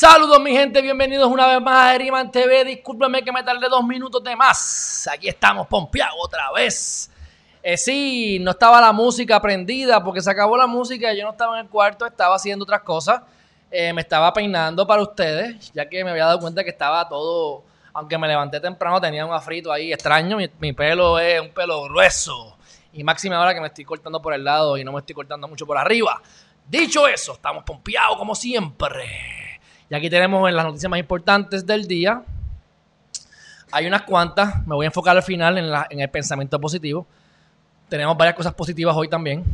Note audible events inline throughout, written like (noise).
Saludos mi gente, bienvenidos una vez más a Herriman TV. Discúlpenme que me tardé dos minutos de más. Aquí estamos pompeados otra vez. Eh, sí, no estaba la música prendida porque se acabó la música. Yo no estaba en el cuarto, estaba haciendo otras cosas. Eh, me estaba peinando para ustedes, ya que me había dado cuenta que estaba todo, aunque me levanté temprano, tenía un afrito ahí extraño. Mi, mi pelo es un pelo grueso. Y máxima ahora que me estoy cortando por el lado y no me estoy cortando mucho por arriba. Dicho eso, estamos pompeados como siempre. Y aquí tenemos en las noticias más importantes del día. Hay unas cuantas, me voy a enfocar al final en, la- en el pensamiento positivo. Tenemos varias cosas positivas hoy también.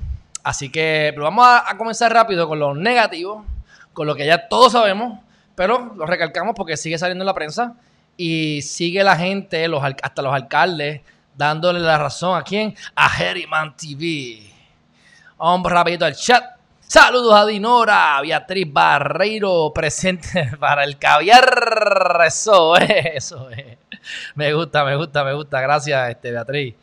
Así que pero vamos a, comenzar rápido con lo negativo, con lo que ya todos sabemos, pero lo recalcamos porque sigue saliendo en la prensa y sigue la gente, los, hasta los alcaldes, dándole la razón a quién? A Herriman TV. Vamos rapidito al chat. Saludos a Dinora, Beatriz Barreiro, presente (laughs) para el caviar. Eso es, eso es. Me gusta, me gusta, me gusta. Gracias, este, Beatriz.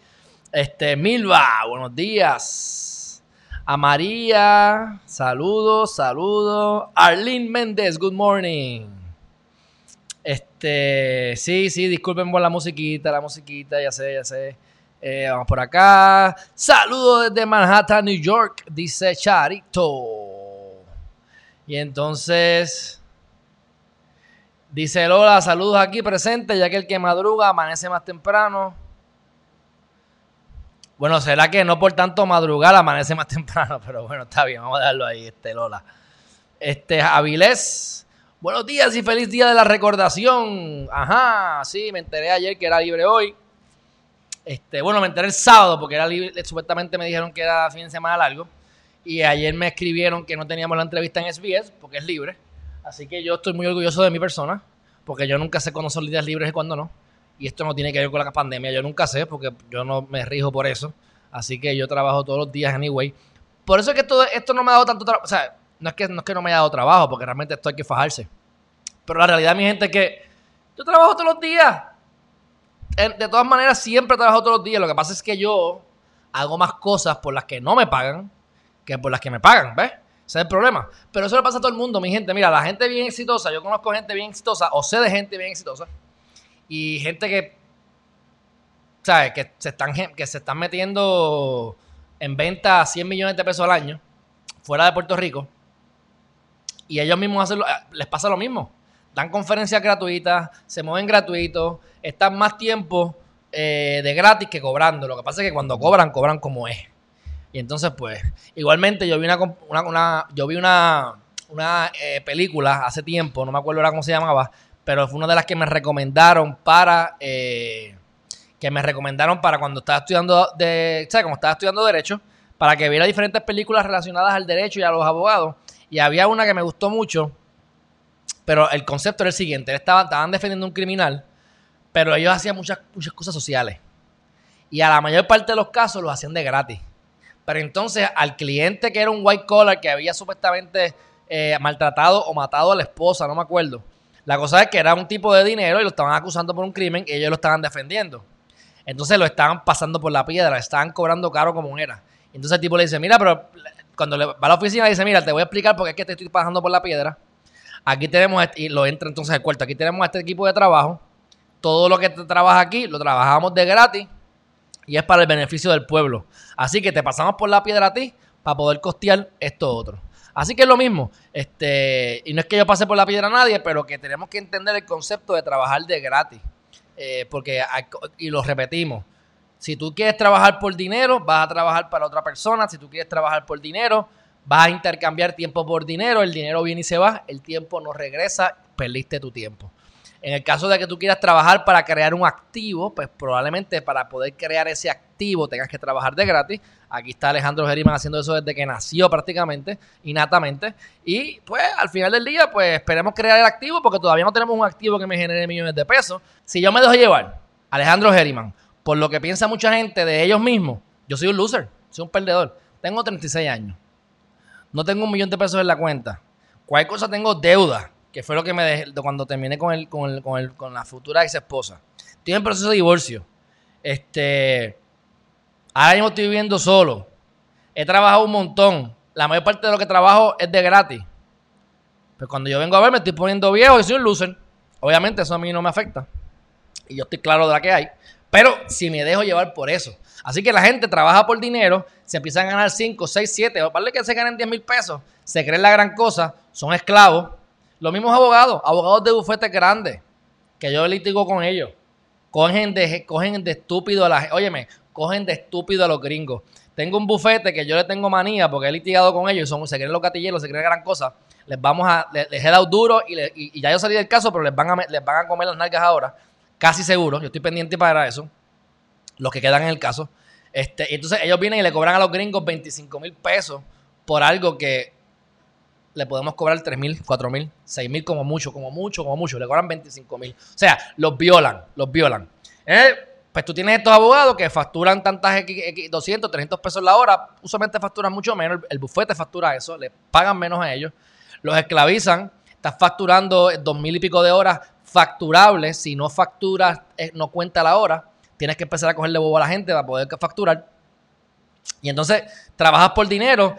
Este, Milva, buenos días. A María, saludos, saludos. Arlene Méndez, good morning. Este, sí, sí, disculpen por la musiquita, la musiquita, ya sé, ya sé. Eh, vamos por acá. Saludos desde Manhattan, New York, dice Charito. Y entonces, dice Lola, saludos aquí presente, ya que el que madruga amanece más temprano. Bueno, será que no por tanto madrugar amanece más (laughs) temprano, pero bueno, está bien, vamos a dejarlo ahí, este Lola. Este, Avilés, buenos días y feliz día de la recordación. Ajá, sí, me enteré ayer que era libre hoy. Este, bueno, me enteré el sábado porque era libre, supuestamente me dijeron que era fin de semana largo. Y ayer me escribieron que no teníamos la entrevista en SBS porque es libre. Así que yo estoy muy orgulloso de mi persona porque yo nunca sé cuándo son días libres y cuándo no. Y esto no tiene que ver con la pandemia, yo nunca sé porque yo no me rijo por eso. Así que yo trabajo todos los días anyway. Por eso es que todo esto no me ha dado tanto trabajo. O sea, no es, que, no es que no me haya dado trabajo porque realmente esto hay que fajarse. Pero la realidad, mi gente, es que yo trabajo todos los días. De todas maneras, siempre trabajo todos los días. Lo que pasa es que yo hago más cosas por las que no me pagan que por las que me pagan, ¿ves? Ese es el problema. Pero eso le pasa a todo el mundo, mi gente. Mira, la gente bien exitosa, yo conozco gente bien exitosa, o sé de gente bien exitosa, y gente que, ¿sabes? Que se están, que se están metiendo en venta 100 millones de pesos al año, fuera de Puerto Rico, y ellos mismos hacen lo- les pasa lo mismo. Dan conferencias gratuitas, se mueven gratuitos, están más tiempo eh, de gratis que cobrando. Lo que pasa es que cuando cobran, cobran como es. Y entonces, pues, igualmente yo vi una, una, una- yo vi una, una eh, película hace tiempo, no me acuerdo ahora cómo se llamaba, pero fue una de las que me recomendaron para, eh, que me recomendaron para cuando estaba estudiando, de, ¿sabes? Como estaba estudiando Derecho, para que viera diferentes películas relacionadas al derecho y a los abogados. Y había una que me gustó mucho, pero el concepto era el siguiente, estaban, defendiendo a un criminal, pero ellos hacían muchas, muchas cosas sociales. Y a la mayor parte de los casos los hacían de gratis. Pero entonces al cliente que era un white collar que había supuestamente eh, maltratado o matado a la esposa, no me acuerdo. La cosa es que era un tipo de dinero y lo estaban acusando por un crimen y ellos lo estaban defendiendo. Entonces lo estaban pasando por la piedra, estaban cobrando caro como era. Entonces el tipo le dice, mira, pero cuando le va a la oficina le dice, mira, te voy a explicar por qué es que te estoy pasando por la piedra. Aquí tenemos, este- y lo entra entonces al cuarto, aquí tenemos a este equipo de trabajo. Todo lo que te trabaja aquí lo trabajamos de gratis y es para el beneficio del pueblo. Así que te pasamos por la piedra a ti para poder costear esto otro. Así que es lo mismo. Este, y no es que yo pase por la piedra a nadie, pero que tenemos que entender el concepto de trabajar de gratis. Eh, porque, y lo repetimos, si tú quieres trabajar por dinero, vas a trabajar para otra persona. Si tú quieres trabajar por dinero, vas a intercambiar tiempo por dinero. El dinero viene y se va, el tiempo no regresa, perdiste tu tiempo. En el caso de que tú quieras trabajar para crear un activo, pues probablemente para poder crear ese activo tengas que trabajar de gratis. Aquí está Alejandro Geriman haciendo eso desde que nació prácticamente, innatamente. Y pues al final del día, pues esperemos crear el activo porque todavía no tenemos un activo que me genere millones de pesos. Si yo me dejo llevar Alejandro Geriman, por lo que piensa mucha gente de ellos mismos, yo soy un loser, soy un perdedor. Tengo 36 años. No tengo un millón de pesos en la cuenta. Cualquier cosa tengo deuda, que fue lo que me dejé cuando terminé con, el, con, el, con, el, con la futura ex esposa. Estoy en proceso de divorcio. Este, ahora mismo estoy viviendo solo. He trabajado un montón. La mayor parte de lo que trabajo es de gratis. Pero pues cuando yo vengo a ver, me estoy poniendo viejo y soy un loser. Obviamente eso a mí no me afecta. Y yo estoy claro de la que hay. Pero si me dejo llevar por eso. Así que la gente trabaja por dinero, se empiezan a ganar 5, 6, 7, o vale que se ganen 10 mil pesos, se creen la gran cosa, son esclavos. Los mismos abogados, abogados de bufetes grandes, que yo litigo con ellos, cogen de, cogen de estúpido a la gente. Óyeme, cogen de estúpido a los gringos. Tengo un bufete que yo le tengo manía porque he litigado con ellos, son, se creen los gatilleros, se creen gran cosa. Les vamos a, les, he dado duro y, ya yo salí del caso, pero les van, a, les van a comer las nalgas ahora, casi seguro. Yo estoy pendiente para eso los que quedan en el caso. Este, entonces ellos vienen y le cobran a los gringos 25 mil pesos por algo que le podemos cobrar 3 mil, 4 mil, 6 mil como mucho, como mucho, como mucho. Le cobran 25 mil. O sea, los violan, los violan. Eh, pues tú tienes estos abogados que facturan tantas 200, 300 pesos la hora. Usualmente facturan mucho menos. El bufete factura eso. Le pagan menos a ellos. Los esclavizan. Estás facturando dos mil y pico de horas facturables. Si no facturas, eh, no cuenta la hora tienes que empezar a cogerle bobo a la gente para poder facturar. Y entonces trabajas por dinero,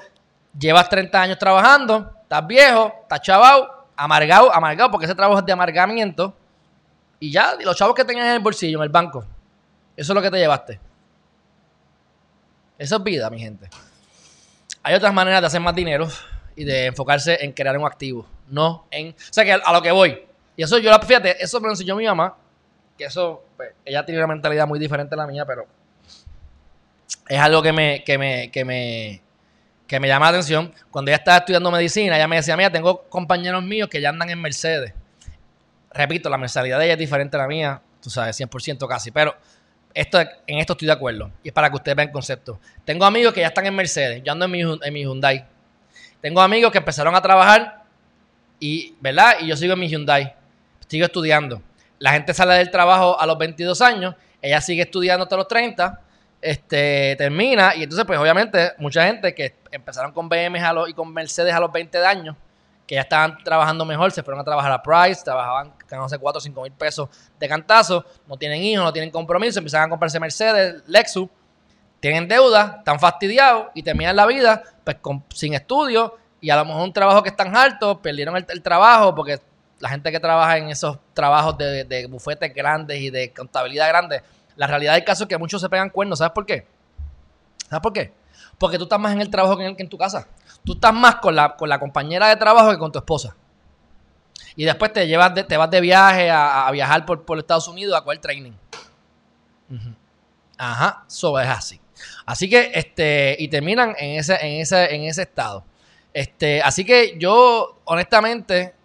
llevas 30 años trabajando, estás viejo, estás chavado, amargado, amargado, porque ese trabajo es de amargamiento. Y ya, los chavos que tenías en el bolsillo, en el banco, eso es lo que te llevaste. Eso es vida, mi gente. Hay otras maneras de hacer más dinero y de enfocarse en crear un activo, no en... O sea, que a lo que voy. Y eso yo, fíjate, eso me lo enseñó mi mamá eso, pues, ella tiene una mentalidad muy diferente a la mía, pero es algo que me, que me, que me, que me llama la atención. Cuando ella estaba estudiando medicina, ella me decía, mira, tengo compañeros míos que ya andan en Mercedes. Repito, la mentalidad de ella es diferente a la mía, tú sabes, 100% casi, pero esto, en esto estoy de acuerdo. Y es para que ustedes vean el concepto. Tengo amigos que ya están en Mercedes, yo ando en mi, en mi Hyundai. Tengo amigos que empezaron a trabajar y, ¿verdad? Y yo sigo en mi Hyundai. Sigo estudiando la gente sale del trabajo a los 22 años, ella sigue estudiando hasta los 30, este, termina, y entonces, pues obviamente, mucha gente que empezaron con BMW y con Mercedes a los 20 años, que ya estaban trabajando mejor, se fueron a trabajar a Price, trabajaban, ganándose 4 o 5 mil pesos de cantazo, no tienen hijos, no tienen compromiso, empiezan a comprarse Mercedes, Lexus, tienen deuda, están fastidiados y terminan la vida pues sin estudio y a lo mejor un trabajo que están altos, perdieron el trabajo porque la gente que trabaja en esos trabajos de, bufetes grandes y de contabilidad grande, la realidad del caso es que muchos se pegan cuernos. ¿Sabes por qué? ¿Sabes por qué? Porque tú estás más en el trabajo que en, en tu casa. Tú estás más con la, con la compañera de trabajo que con tu esposa. Y después te llevas te vas de viaje a, viajar por, por, Estados Unidos a coger training. Ajá, eso es así. Así que, este, y terminan en ese, en ese, en ese estado. Este, así que yo, honestamente,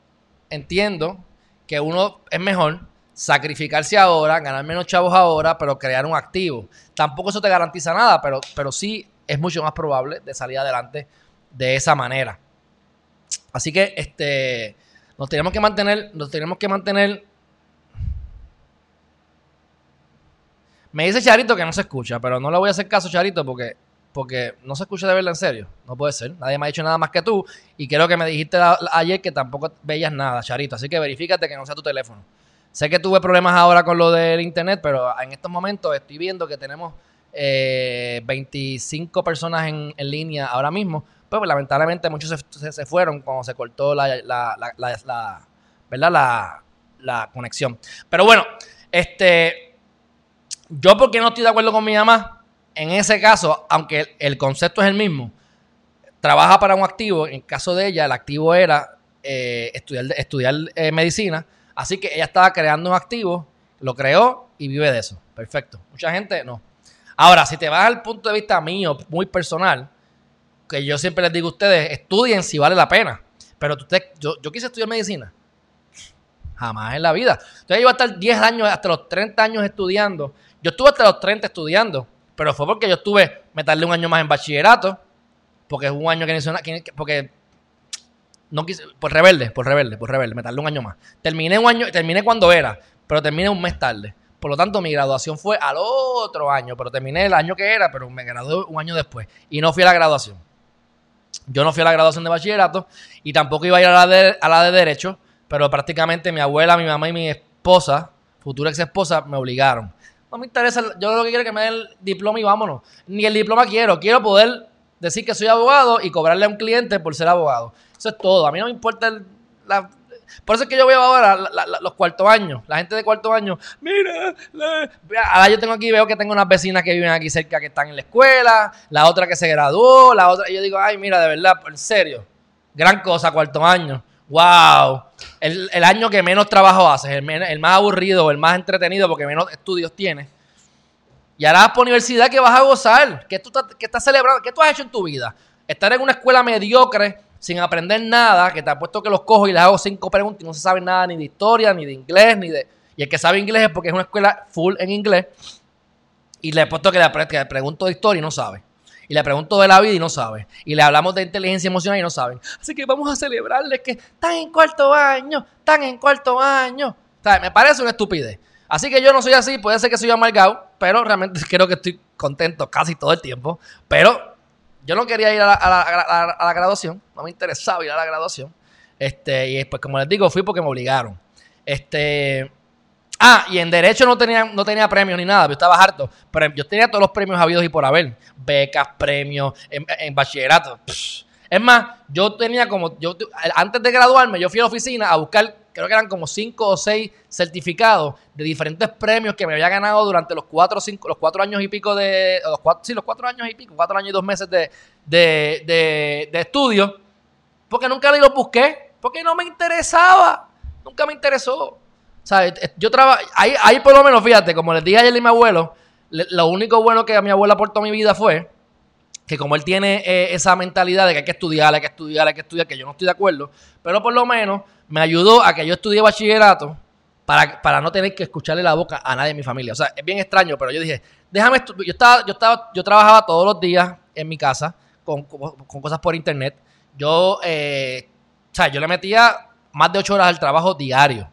entiendo que uno es mejor sacrificarse ahora, ganar menos chavos ahora, pero crear un activo. Tampoco eso te garantiza nada, pero, pero sí es mucho más probable de salir adelante de esa manera. Así que este nos tenemos que mantener, nos tenemos que mantener. Me dice Charito que no se escucha, pero no le voy a hacer caso, Charito, porque porque no se escucha de verla en serio. No puede ser. Nadie me ha dicho nada más que tú. Y creo que me dijiste ayer que tampoco veías nada, Charito. Así que verifícate que no sea tu teléfono. Sé que tuve problemas ahora con lo del internet, pero en estos momentos estoy viendo que tenemos 25 eh, personas en, línea ahora mismo. Pero pues, lamentablemente muchos se, fueron cuando se cortó la, la, ¿verdad? la conexión. Pero bueno, este, yo porque no estoy de acuerdo con mi mamá, en ese caso, aunque el concepto es el mismo, trabaja para un activo. En el caso de ella, el activo era eh, estudiar, eh, medicina. Así que ella estaba creando un activo, lo creó y vive de eso. Perfecto. Mucha gente no. Ahora, si te vas al punto de vista mío, muy personal, que yo siempre les digo a ustedes, estudien si vale la pena. Pero yo, yo quise estudiar medicina. Jamás en la vida. Entonces yo iba a estar 10 años, hasta los 30 años estudiando. Yo estuve hasta los 30 estudiando pero fue porque yo estuve, me tardé un año más en bachillerato, porque es un año que, porque no quise, por rebelde, por rebelde, por rebelde, me tardé un año más. Terminé un año, terminé cuando era, pero terminé un mes tarde, Por lo tanto, mi graduación fue al otro año, pero terminé el año que era, pero me gradué un año después. Y no fui a la graduación. Yo no fui a la graduación de bachillerato y tampoco iba a ir a la de, a la de Derecho, pero prácticamente mi abuela, mi mamá y mi esposa, futura ex esposa, me obligaron. No me interesa, yo lo que quiero es que me den el diploma y vámonos. Ni el diploma quiero, quiero poder decir que soy abogado y cobrarle a un cliente por ser abogado. Eso es todo. A mí no me importa el, la, por eso es que yo veo ahora los cuartos años, la gente de cuarto año, mira, ahora yo tengo aquí, veo que tengo unas vecinas que viven aquí cerca que están en la escuela, la otra que se graduó, la otra, y yo digo, ay, mira, de verdad, en serio, gran cosa, cuarto año, wow, el, año que menos trabajo haces, el, más aburrido, el más entretenido, porque menos estudios tienes. Y ahora vas por universidad que vas a gozar, que tú que estás celebrando, ¿qué tú has hecho en tu vida? Estar en una escuela mediocre sin aprender nada, que te apuesto que los cojo y les hago cinco preguntas y no se sabe nada ni de historia, ni de inglés, ni de... Y el que sabe inglés es porque es una escuela full en inglés. Y le apuesto que le, que le pregunto de historia y no sabe. Y le pregunto de la vida y no sabe. Y le hablamos de inteligencia emocional y no saben. Así que vamos a celebrarles que están en cuarto año, están en cuarto año. O me parece una estupidez. Así que yo no soy así, puede ser que soy amargado, pero realmente (laughs) creo que estoy contento casi todo el tiempo. Pero yo no quería ir a la, graduación, no me interesaba ir a la graduación. Este, y después, como les digo, fui porque me obligaron. Este. Ah, y en derecho no tenía, no tenía premios ni nada, yo estaba harto. Pero yo tenía todos los premios habidos y por haber. Becas, premios, en, bachillerato. Es más, yo tenía como. yo Antes de graduarme, yo fui a la oficina a buscar creo que eran como cinco o seis certificados de diferentes premios que me había ganado durante los cuatro, cinco, los cuatro años y pico de, los cuatro, sí, los cuatro años y pico, cuatro años y dos meses de, de, estudio, porque nunca los busqué, porque no me interesaba, nunca me interesó. O sea, yo trabajo, ahí, ahí por lo menos, fíjate, como les dije ayer a mi abuelo, lo único bueno que a mi abuela aportó a mi vida fue que como él tiene eh, esa mentalidad de que hay que estudiar, hay que estudiar, hay que estudiar, que yo no estoy de acuerdo, pero por lo menos me ayudó a que yo estudie bachillerato para, para no tener que escucharle la boca a nadie de mi familia. O sea, es bien extraño, pero yo dije, déjame yo estaba, yo estaba, yo trabajaba todos los días en mi casa con, cosas por internet. Yo, eh, o sea, yo le metía más de ocho horas al trabajo diario.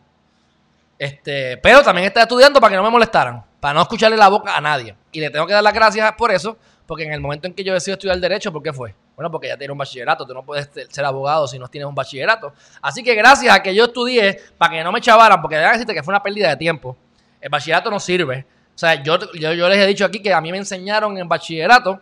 Este, pero también estaba estudiando para que no me molestaran, para no escucharle la boca a nadie. Y le tengo que dar las gracias por eso, porque en el momento en que yo decido estudiar derecho, ¿por qué fue? Bueno, porque ya tiene un bachillerato, tú no puedes ser abogado si no tienes un bachillerato. Así que gracias a que yo estudié, para que no me chavaran, porque deben decirte que fue una pérdida de tiempo, el bachillerato no sirve. O sea, yo, yo, les he dicho aquí que a mí me enseñaron en bachillerato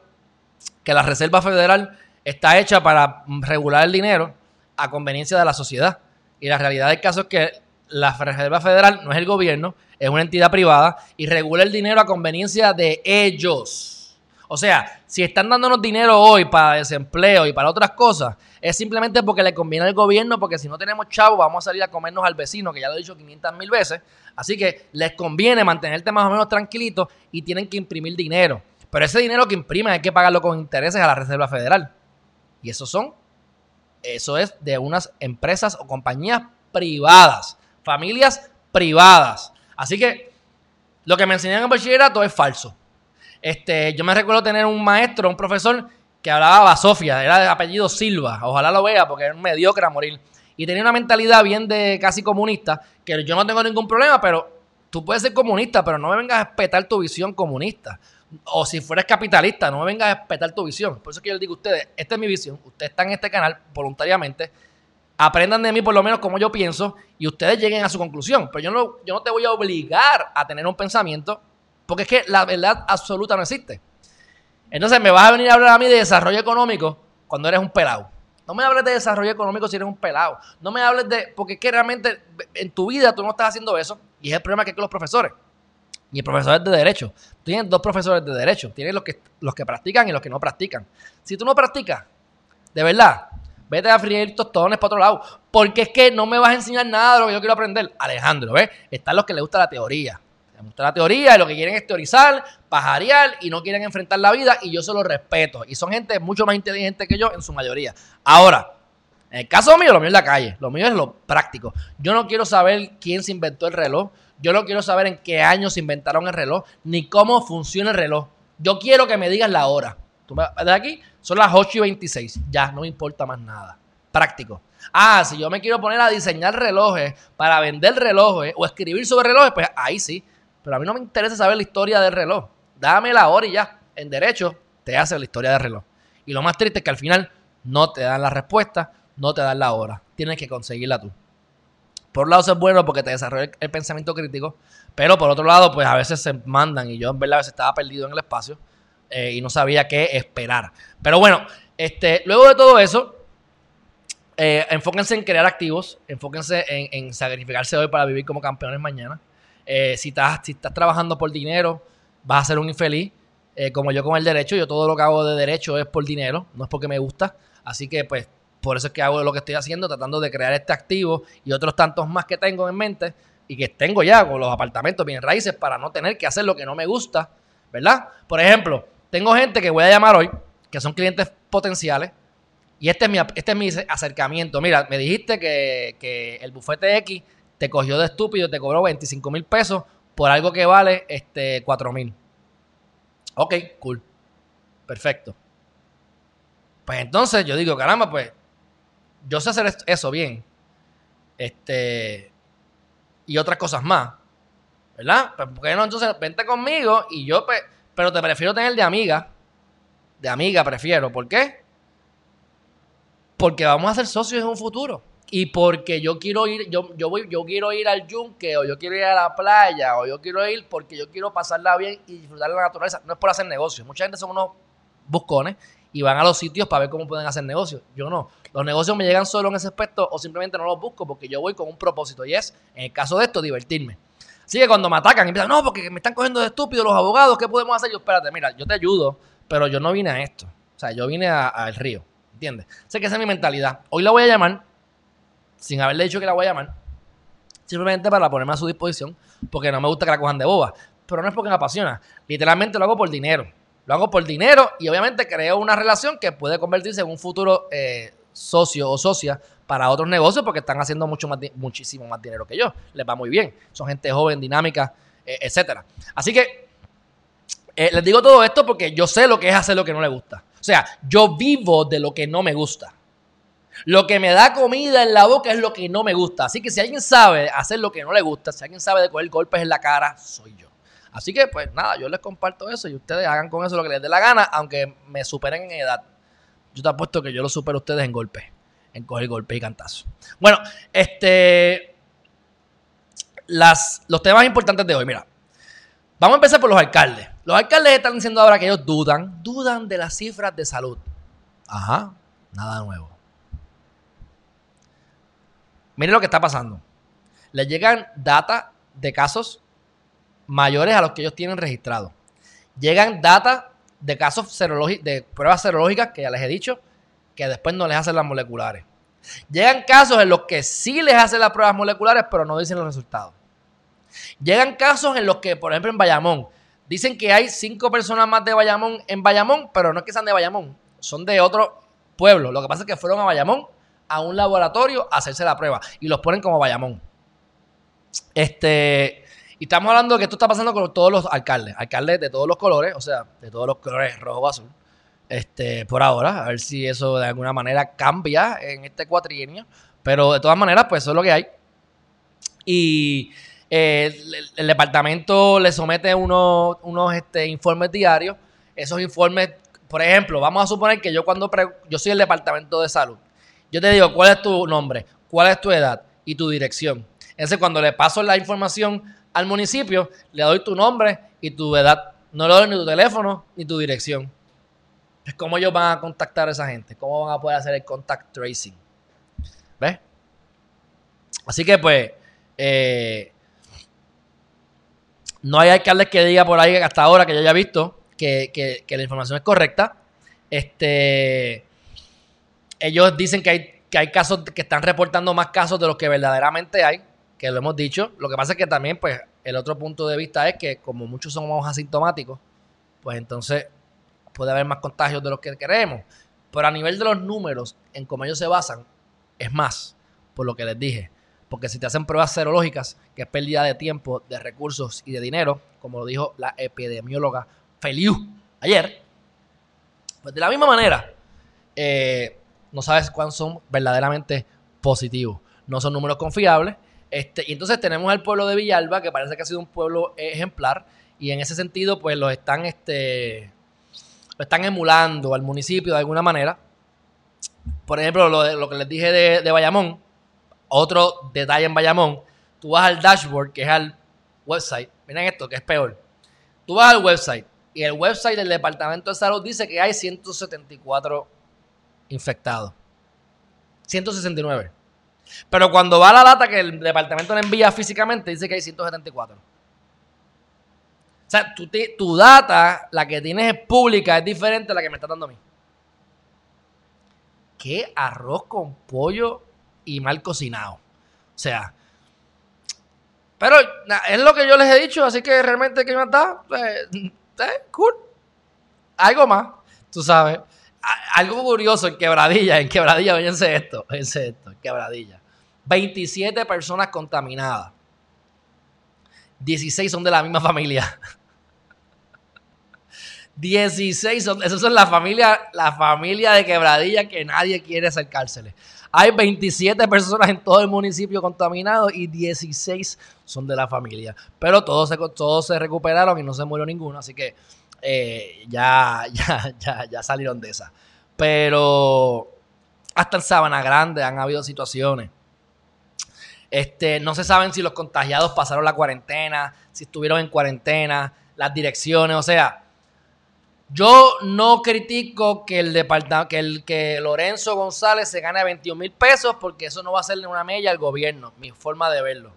que la Reserva Federal está hecha para regular el dinero a conveniencia de la sociedad. Y la realidad del caso es que la Reserva Federal no es el gobierno, es una entidad privada y regula el dinero a conveniencia de ellos. O sea, si están dándonos dinero hoy para desempleo y para otras cosas, es simplemente porque le conviene al gobierno, porque si no tenemos chavos, vamos a salir a comernos al vecino, que ya lo he dicho 500 mil veces. Así que les conviene mantenerte más o menos tranquilito y tienen que imprimir dinero. Pero ese dinero que imprimen hay que pagarlo con intereses a la Reserva Federal. Y eso son, eso es de unas empresas o compañías privadas, familias privadas. Así que lo que me enseñan en bachillerato es falso. Este, yo me recuerdo tener un maestro, un profesor que hablaba Sofía, era de apellido Silva, ojalá lo vea porque era un mediocre a morir. Y tenía una mentalidad bien de casi comunista, que yo no tengo ningún problema, pero tú puedes ser comunista, pero no me vengas a respetar tu visión comunista. O si fueres capitalista, no me vengas a respetar tu visión. Por eso que yo les digo a ustedes, esta es mi visión, ustedes están en este canal voluntariamente, aprendan de mí por lo menos como yo pienso y ustedes lleguen a su conclusión. Pero yo no, yo no te voy a obligar a tener un pensamiento porque es que la verdad absoluta no existe. Entonces me vas a venir a hablar a mí de desarrollo económico cuando eres un pelado. No me hables de desarrollo económico si eres un pelado. No me hables de. Porque es que realmente en tu vida tú no estás haciendo eso. Y es el problema que hay con los profesores. Y el profesor es de derecho. Tienes dos profesores de derecho. Tienes los que, los que practican y los que no practican. Si tú no practicas, de verdad, vete a freír tostones para otro lado. Porque es que no me vas a enseñar nada de lo que yo quiero aprender. Alejandro, ¿ves? Están los que les gusta la teoría gusta la teoría y lo que quieren es teorizar, pajarear y no quieren enfrentar la vida y yo se lo respeto. Y son gente mucho más inteligente que yo en su mayoría. Ahora, en el caso mío, lo mío es la calle, lo mío es lo práctico. Yo no quiero saber quién se inventó el reloj, yo no quiero saber en qué año se inventaron el reloj, ni cómo funciona el reloj. Yo quiero que me digas la hora. Tú me, de aquí son las 8 y 26, ya, no me importa más nada. Práctico. Ah, si yo me quiero poner a diseñar relojes para vender relojes o escribir sobre relojes, pues ahí sí Pero a mí no me interesa saber la historia del reloj. Dame la hora y ya. En derecho te hace la historia del reloj. Y lo más triste es que al final no te dan la respuesta, no te dan la hora. Tienes que conseguirla tú. Por un lado eso es bueno porque te desarrolla el, pensamiento crítico, pero por otro lado pues a veces se mandan y yo en verdad a veces estaba perdido en el espacio eh, y no sabía qué esperar. Pero bueno, este, luego de todo eso, eh, enfóquense en crear activos, enfóquense en, sacrificarse hoy para vivir como campeones mañana. Eh, si, estás, si estás trabajando por dinero, vas a ser un infeliz. como yo con el derecho, yo todo lo que hago de derecho es por dinero, no es porque me gusta. Así que pues por eso es que hago lo que estoy haciendo, tratando de crear este activo y otros tantos más que tengo en mente y que tengo ya con los apartamentos bien raíces para no tener que hacer lo que no me gusta, ¿verdad? Por ejemplo, tengo gente que voy a llamar hoy, que son clientes potenciales, y este es mi, este es mi acercamiento. Mira, me dijiste que, el bufete X te cogió de estúpido, te cobró 25 mil pesos por algo que vale este, 4 mil. Ok, cool. Perfecto. Pues entonces yo digo, caramba, pues yo sé hacer eso bien. Este. Y otras cosas más. ¿Verdad? Pues, ¿por qué no? Entonces, vente conmigo y yo, pues, pero te prefiero tener de amiga. De amiga prefiero. ¿Por qué? Porque vamos a ser socios en un futuro. Y porque yo quiero ir, yo, yo voy, yo quiero ir al yunque, o yo quiero ir a la playa, o yo quiero ir porque yo quiero pasarla bien y disfrutar de la naturaleza. No es por hacer negocios. Mucha gente son unos buscones y van a los sitios para ver cómo pueden hacer negocios. Yo no. Los negocios me llegan solo en ese aspecto o simplemente no los busco porque yo voy con un propósito y es, en el caso de esto, divertirme. Así que cuando me atacan empiezan, no, porque me están cogiendo de estúpido los abogados, ¿qué podemos hacer? Yo, espérate, mira, yo te ayudo, pero yo no vine a esto. O sea, yo vine al río, ¿entiendes? Sé que esa es mi mentalidad. Hoy la voy a llamar, sin haberle dicho que la voy a llamar, simplemente para ponerme a su disposición, porque no me gusta que la cojan de boba. Pero no es porque me apasiona. Literalmente lo hago por dinero. Lo hago por dinero y obviamente creo una relación que puede convertirse en un futuro eh, socio o socia para otros negocios porque están haciendo mucho más, muchísimo más dinero que yo. Les va muy bien. Son gente joven, dinámica, eh, etcétera. Así que eh, les digo todo esto porque yo sé lo que es hacer lo que no le gusta. O sea, yo vivo de lo que no me gusta. Lo que me da comida en la boca es lo que no me gusta. Así que si alguien sabe hacer lo que no le gusta, si alguien sabe de coger golpes en la cara, soy yo. Así que, pues nada, yo les comparto eso y ustedes hagan con eso lo que les dé la gana, aunque me superen en edad. Yo te apuesto que yo lo supero a ustedes en golpe, en coger golpe y cantazo. Bueno, este. Los temas importantes de hoy, mira. Vamos a empezar por los alcaldes. Los alcaldes están diciendo ahora que ellos dudan, dudan de las cifras de salud. Ajá, nada nuevo. Miren lo que está pasando. Les llegan data de casos mayores a los que ellos tienen registrados. Llegan datos de casos serológicos, de pruebas serológicas que ya les he dicho, que después no les hacen las moleculares. Llegan casos en los que sí les hacen las pruebas moleculares, pero no dicen los resultados. Llegan casos en los que, por ejemplo, en Bayamón, dicen que hay cinco personas más de Bayamón en Bayamón, pero no es que sean de Bayamón, son de otro pueblo. Lo que pasa es que fueron a Bayamón, a un laboratorio, a hacerse la prueba y los ponen como Bayamón. Este, y estamos hablando de que esto está pasando con todos los alcaldes, alcaldes de todos los colores, o sea, de todos los colores rojo o azul. Este, por ahora, a ver si eso de alguna manera cambia en este cuatrienio. Pero de todas maneras, pues eso es lo que hay. Y eh, el, departamento le somete unos, unos este, informes diarios. Esos informes, por ejemplo, vamos a suponer que yo cuando yo soy el departamento de salud. Yo te digo, ¿cuál es tu nombre? ¿Cuál es tu edad? Y tu dirección. Entonces, cuando le paso la información al municipio, le doy tu nombre y tu edad. No le doy ni tu teléfono ni tu dirección. ¿Cómo ellos van a contactar a esa gente? ¿Cómo van a poder hacer el contact tracing? ¿Ves? Así que, pues, eh, no hay alcaldes que diga por ahí hasta ahora que yo haya visto que, la información es correcta. Este, ellos dicen que hay, que hay casos que están reportando más casos de los que verdaderamente hay que lo hemos dicho. Lo que pasa es que también, pues, el otro punto de vista es que como muchos somos asintomáticos, pues entonces puede haber más contagios de los que queremos. Pero a nivel de los números, en cómo ellos se basan, es más, por lo que les dije. Porque si te hacen pruebas serológicas, que es pérdida de tiempo, de recursos y de dinero, como lo dijo la epidemióloga Feliu ayer, pues de la misma manera, eh, no sabes cuántos son verdaderamente positivos. No son números confiables Este, y entonces tenemos el pueblo de Villalba, que parece que ha sido un pueblo ejemplar, y en ese sentido, pues los están, este, lo están emulando al municipio de alguna manera. Por ejemplo, lo, lo que les dije de, de Bayamón, otro detalle en Bayamón, tú vas al dashboard, que es al website, miren esto, que es peor. Tú vas al website y el website del Departamento de Salud dice que hay 174 infectados. 169. Pero cuando va la data que el departamento le envía físicamente, dice que hay 174. O sea, tu, tu data, la que tienes es pública, es diferente a la que me está dando a mí. ¿Qué arroz con pollo y mal cocinado? O sea, pero es lo que yo les he dicho, así que realmente, ¿qué me da? Eh, eh, cool. Algo más, tú sabes. Algo curioso en Quebradilla, en Quebradilla, fíjense esto, fíjense esto, en Quebradilla. 27 personas contaminadas. 16 son de la misma familia. (laughs) 16 son, esos son la familia, la familia de Quebradilla que nadie quiere acercársele. Hay 27 personas en todo el municipio contaminados y 16 son de la familia. Pero todos se, todos se recuperaron y no se murió ninguno, así que eh, ya, (laughs) ya, ya, ya salieron de esa. Pero hasta en Sabana Grande han habido situaciones. Este, no se saben si los contagiados pasaron la cuarentena, si estuvieron en cuarentena, las direcciones, o sea, yo no critico que el departamento, que el que Lorenzo González se gane 21 mil pesos porque eso no va a hacerle una mella al gobierno, mi forma de verlo.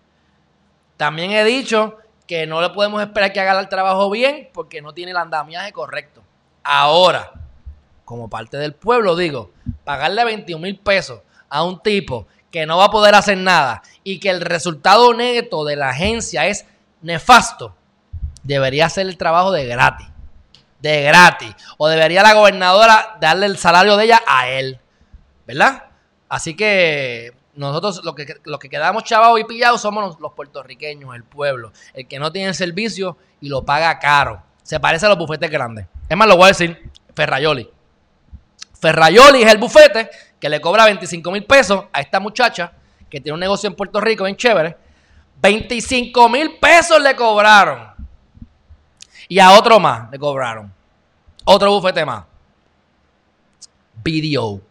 También he dicho que no le podemos esperar que haga el trabajo bien porque no tiene el andamiaje correcto. Ahora, como parte del pueblo, digo, pagarle 21 mil pesos a un tipo que no va a poder hacer nada y que el resultado neto de la agencia es nefasto, debería hacer el trabajo de gratis de gratis. O debería la gobernadora darle el salario de ella a él. ¿Verdad? Así que nosotros lo que, los que quedamos chavados y pillados somos los, puertorriqueños, el pueblo. El que no tiene servicio y lo paga caro. Se parece a los bufetes grandes. Es más, lo voy a decir, Ferrayoli. Ferrayoli es el bufete que le cobra 25 mil pesos a esta muchacha que tiene un negocio en Puerto Rico bien chévere. 25 mil pesos le cobraron. Y a otro más le cobraron. Otro bufete más. Video.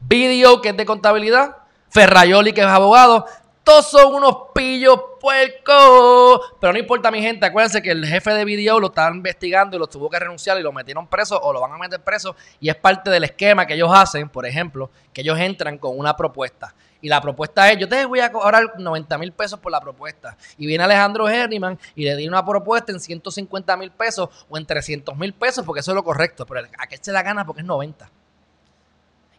Video, que es de contabilidad. Ferrayoli, que es abogado. Todos son unos pillos puercos. Pero no importa, mi gente. Acuérdense que el jefe de video lo están investigando y lo tuvo que renunciar y lo metieron preso o lo van a meter preso. Y es parte del esquema que ellos hacen, por ejemplo, que ellos entran con una propuesta. Y la propuesta es, yo te voy a cobrar 90 mil pesos por la propuesta. Y viene Alejandro Herriman y le di una propuesta en 150 mil pesos o en 300 mil pesos, porque eso es lo correcto. Pero a qué se la gana porque es 90.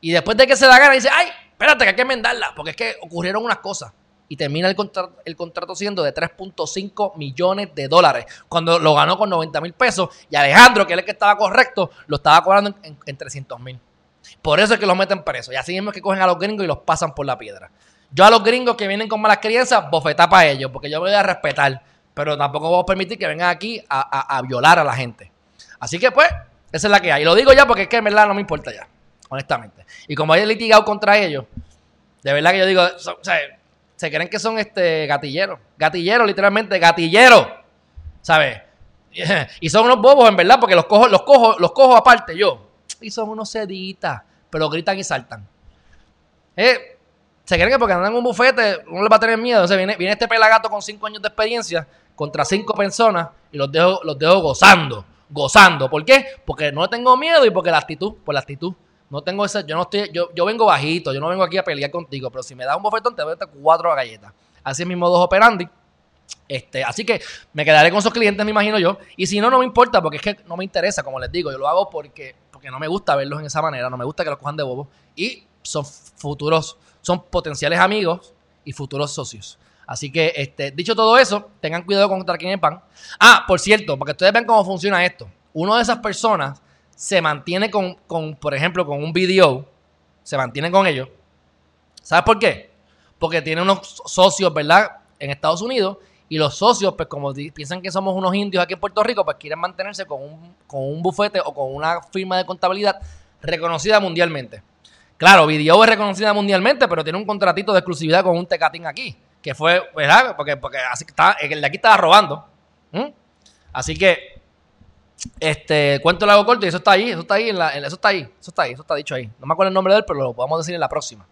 Y después de que se la gana, dice, ay, espérate que hay que enmendarla, porque es que ocurrieron unas cosas. Y termina el, contrato, siendo de 3.5 millones de dólares, cuando lo ganó con 90 mil pesos. Y Alejandro, que es el que estaba correcto, lo estaba cobrando en, en 300 mil. Por eso es que los meten presos. Y así mismo es que cogen a los gringos y los pasan por la piedra. Yo a los gringos que vienen con malas crianzas, bofetá para ellos, porque yo me voy a respetar. Pero tampoco voy a permitir que vengan aquí a, violar a la gente. Así que pues, esa es la que hay. Y lo digo ya porque es que en verdad no me importa ya, honestamente. Y como hay litigado contra ellos, de verdad que yo digo, se creen que son este gatilleros. Gatilleros, literalmente, gatilleros. ¿Sabes? (laughs) Y son unos bobos, en verdad, porque los cojo, los cojo, los cojo aparte yo y son unos seditas, pero gritan y saltan. Eh, se creen que porque andan en un bufete uno les va a tener miedo. O viene, viene este pelagato con cinco años de experiencia contra cinco personas y los dejo, los dejo gozando, gozando. ¿Por qué? Porque no tengo miedo y porque la actitud, por la actitud. No tengo ese, yo no estoy, yo, yo vengo bajito, yo no vengo aquí a pelear contigo, pero si me das un bofetón te voy a dar cuatro galletas. Así es mi modo operandi. Este, así que me quedaré con esos clientes, me imagino yo. Y si no, no me importa, porque es que no me interesa, como les digo, yo lo hago porque porque no me gusta verlos en esa manera, no me gusta que los cojan de bobo. Y son futuros, son potenciales amigos y futuros socios. Así que, este, dicho todo eso, tengan cuidado con contra quién pan. Ah, por cierto, para que ustedes vean cómo funciona esto. Uno de esas personas se mantiene con, con por ejemplo, con un video, se mantiene con ellos. ¿Sabes por qué? Porque tiene unos socios, ¿verdad? En Estados Unidos y los socios, pues como piensan que somos unos indios aquí en Puerto Rico, pues quieren mantenerse con un, con un bufete o con una firma de contabilidad reconocida mundialmente. Claro, Video es reconocida mundialmente, pero tiene un contratito de exclusividad con un tecatín aquí, que fue, ¿verdad? Porque, porque así está, el de aquí estaba robando. Así que, este, cuento el hago corto y eso está ahí, eso está ahí, en la, eso está ahí, eso está ahí, eso está dicho ahí. No me acuerdo el nombre de él, pero lo podemos decir en la próxima.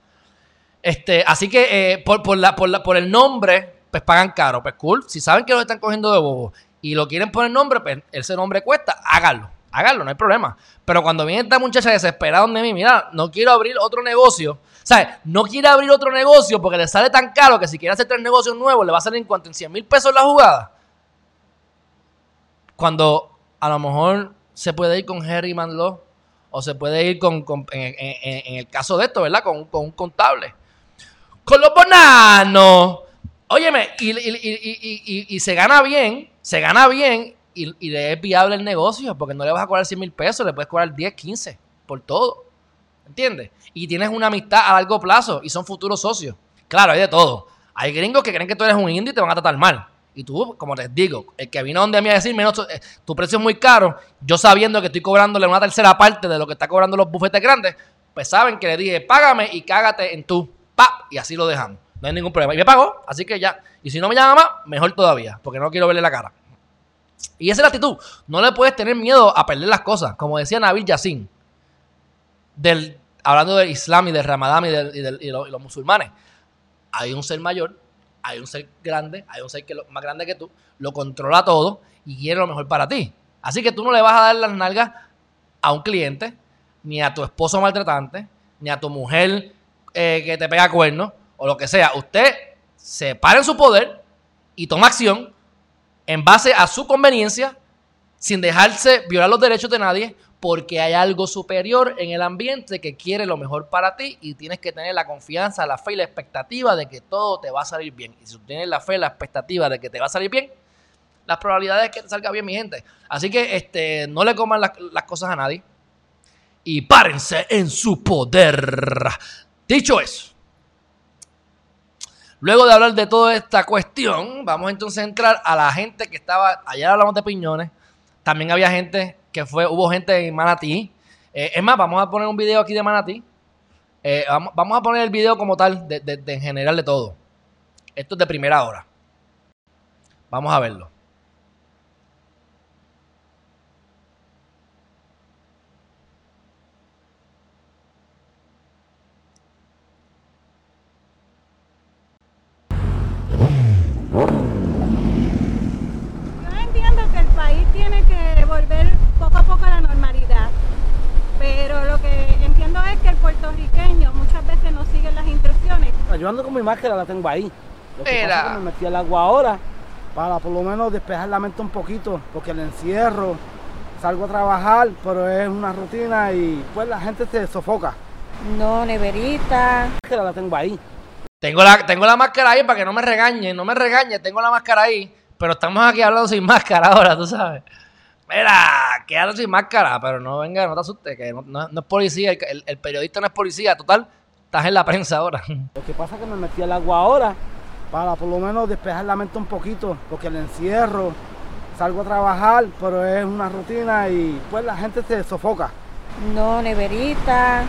Este, así que eh, por, por, la, por, la, por el nombre, pues pagan caro. Pues cool, si saben que lo están cogiendo de bobo y lo quieren poner nombre, pues ese nombre cuesta, háganlo, háganlo, no hay problema. Pero cuando viene esta muchacha desesperada donde mí, mira, no quiero abrir otro negocio, ¿sabes? No quiere abrir otro negocio porque le sale tan caro que si quiere hacer tres negocios nuevos le va a salir en cuanto en 100 mil pesos la jugada. Cuando a lo mejor se puede ir con Harry Manlow o se puede ir con, en, el caso de esto, ¿verdad? Con, un contable. Con los bonanos. Óyeme, y, se gana bien, se gana bien y, le es viable el negocio porque no le vas a cobrar 100 mil pesos, le puedes cobrar 10, 15 por todo. ¿Entiendes? Y tienes una amistad a largo plazo y son futuros socios. Claro, hay de todo. Hay gringos que creen que tú eres un indio y te van a tratar mal. Y tú, como les digo, el que vino donde a mí a decirme, no, eh, tu precio es muy caro, yo sabiendo que estoy cobrándole una tercera parte de lo que está cobrando los bufetes grandes, pues saben que le dije, págame y cágate en tú. ¡Pap! Y así lo dejamos. No hay ningún problema. Y me pagó, así que ya. Y si no me llama más, mejor todavía, porque no quiero verle la cara. Y esa es la actitud. No le puedes tener miedo a perder las cosas. Como decía Nabil Yassin, del, hablando del Islam y del Ramadán y, de los musulmanes. Hay un ser mayor hay un ser grande, hay un ser que lo, más grande que tú, lo controla todo y quiere lo mejor para ti. Así que tú no le vas a dar las nalgas a un cliente, ni a tu esposo maltratante, ni a tu mujer eh, que te pega cuernos, o lo que sea. Usted se para en su poder y toma acción en base a su conveniencia, sin dejarse violar los derechos de nadie, porque hay algo superior en el ambiente que quiere lo mejor para ti y tienes que tener la confianza, la fe y la expectativa de que todo te va a salir bien. Y si tú tienes la fe, la expectativa de que te va a salir bien, las probabilidades es que te salga bien, mi gente. Así que este, no le coman las, las cosas a nadie y párense en su poder. Dicho eso, luego de hablar de toda esta cuestión, vamos entonces a entrar a la gente que estaba, ayer hablamos de piñones, también había gente que fue, hubo gente en Manatí. Eh, es más, vamos a poner un video aquí de Manatí. Eh, vamos, a poner el video como tal, de, de, en general de todo. Esto es de primera hora. Vamos a verlo. Yo ando con mi máscara, la tengo ahí. Lo que pasa es que me metí al agua ahora para por lo menos despejar la mente un poquito, porque el encierro, salgo a trabajar, pero es una rutina y pues la gente se sofoca. No, neverita. La tengo ahí. Tengo la, tengo la máscara ahí para que no me regañen, no me regañen, tengo la máscara ahí, pero estamos aquí hablando sin (laughs) máscara ahora, tú sabes. Mira, quédate sin máscara, pero no venga, no te asustes, que no, es policía, el periodista no es policía, total Estás en la prensa ahora. Lo que pasa es que me metí al agua ahora para por lo menos despejar la mente un poquito, porque el encierro, salgo a trabajar, pero es una rutina y pues la gente se sofoca. No neverita,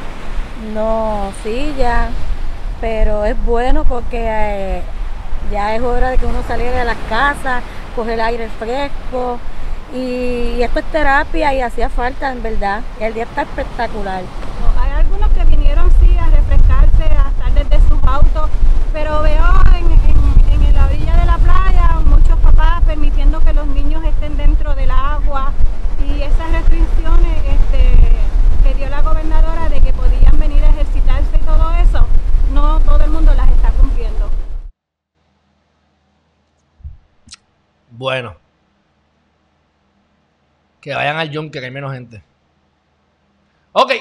no silla, pero es bueno porque eh, ya es hora de que uno saliera de la casa, coger el aire fresco y, esto es terapia y hacía falta en verdad. El día está espectacular. Hay algunos que vinieron sí a refrescarse, a estar desde sus autos, pero veo en, la orilla de la playa muchos papás permitiendo que los niños estén dentro del agua y esas restricciones este, que dio la gobernadora de que podían venir a ejercitarse y todo eso, no todo el mundo las está cumpliendo. Bueno, que vayan al yunque, que hay menos gente. Ok,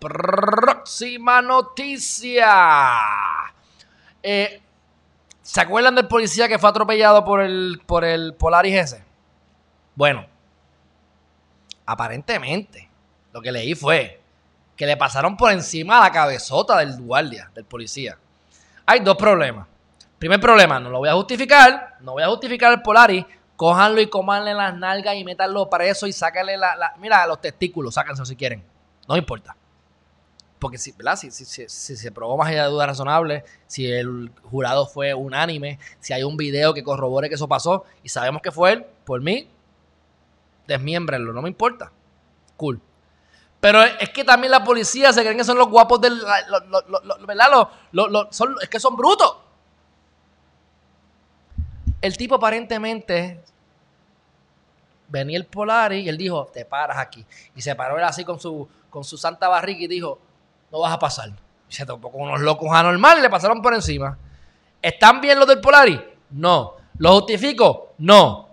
próxima noticia. Eh, ¿Se acuerdan del policía que fue atropellado por el, por el Polaris ese? Bueno, aparentemente, lo que leí fue que le pasaron por encima la cabezota del guardia, del policía. Hay dos problemas. Primer problema, no lo voy a justificar, no voy a justificar el Polaris, cójanlo y comanle las nalgas y métanlo preso y sáquenle la, Mira, los testículos, sáquense si quieren. No importa. porque si, ¿verdad? Si, si, se probó más allá de dudas razonables, si el jurado fue unánime, si hay un video que corrobore que eso pasó y sabemos que fue él, por mí, desmiémbrenlo, no me importa. Cool. Pero es que también la policía se creen que son los guapos del. ¿Verdad? son, es que son brutos. El tipo aparentemente venía el Polari y él dijo, te paras aquí. Y se paró él así con su, con su santa barriga y dijo, no vas a pasar. Y se topó con unos locos anormales y le pasaron por encima. ¿Están bien los del Polari? No. ¿Lo justifico? No.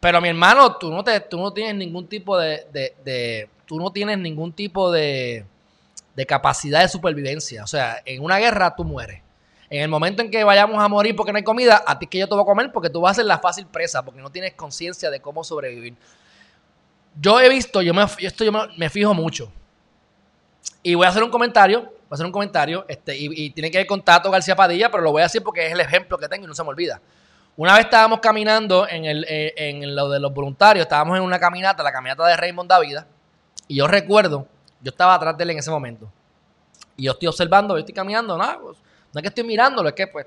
Pero mi hermano, tú no, te, tú no tienes ningún tipo de, de, Tú no tienes ningún tipo de, de capacidad de supervivencia. O sea, en una guerra tú mueres. En el momento en que vayamos a morir porque no hay comida, a ti que yo te voy a comer porque tú vas a ser la fácil presa, porque no tienes conciencia de cómo sobrevivir. Yo he visto, yo me, esto yo me, fijo mucho. Y voy a hacer un comentario, voy a hacer un comentario, este, y, tiene que ver con Tato García Padilla, pero lo voy a decir porque es el ejemplo que tengo y no se me olvida. Una vez estábamos caminando en, el, eh, en lo de los voluntarios, estábamos en una caminata, la caminata de Raymond Davida, y yo recuerdo, yo estaba atrás de él en ese momento, y yo estoy observando, yo estoy caminando, nada, pues, no es que estoy mirándolo, es que pues.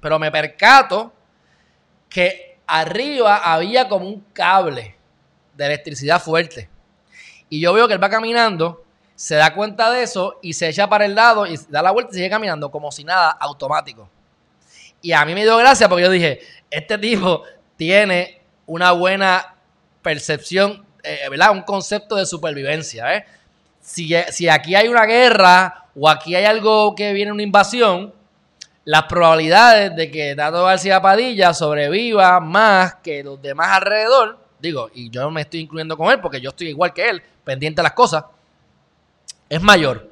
Pero me percato que arriba había como un cable de electricidad fuerte. Y yo veo que él va caminando, se da cuenta de eso y se echa para el lado y da la vuelta y sigue caminando como si nada, automático. Y a mí me dio gracia porque yo dije, este tipo tiene una buena percepción, eh, ¿verdad? Un concepto de supervivencia. ¿eh? Si, si aquí hay una guerra o aquí hay algo que viene una invasión, las probabilidades de que Tato García Padilla sobreviva más que los demás alrededor, digo, y yo me estoy incluyendo con él porque yo estoy igual que él, pendiente de las cosas, es mayor.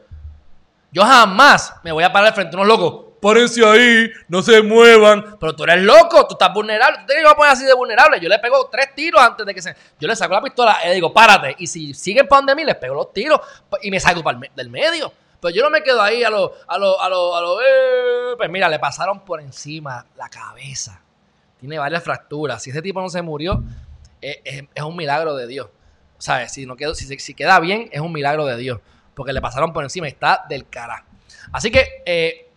Yo jamás me voy a parar frente a unos locos. Párense ahí, no se muevan. Pero tú eres loco, tú estás vulnerable. ¿Tú te vas a poner así de vulnerable? Yo le pego tres tiros antes de que se. Yo le saco la pistola y le digo, párate. Y si siguen para donde mí, les pego los tiros y me salgo del medio. Pero yo no me quedo ahí a lo, a lo, a lo, a lo, eh. Pues mira, le pasaron por encima la cabeza. Tiene varias fracturas. Si ese tipo no se murió, eh, es, un milagro de Dios. ¿Sabes? Si, no quedó, si, si, queda bien, es un milagro de Dios. Porque le pasaron por encima. Está del cara. Así que, eh,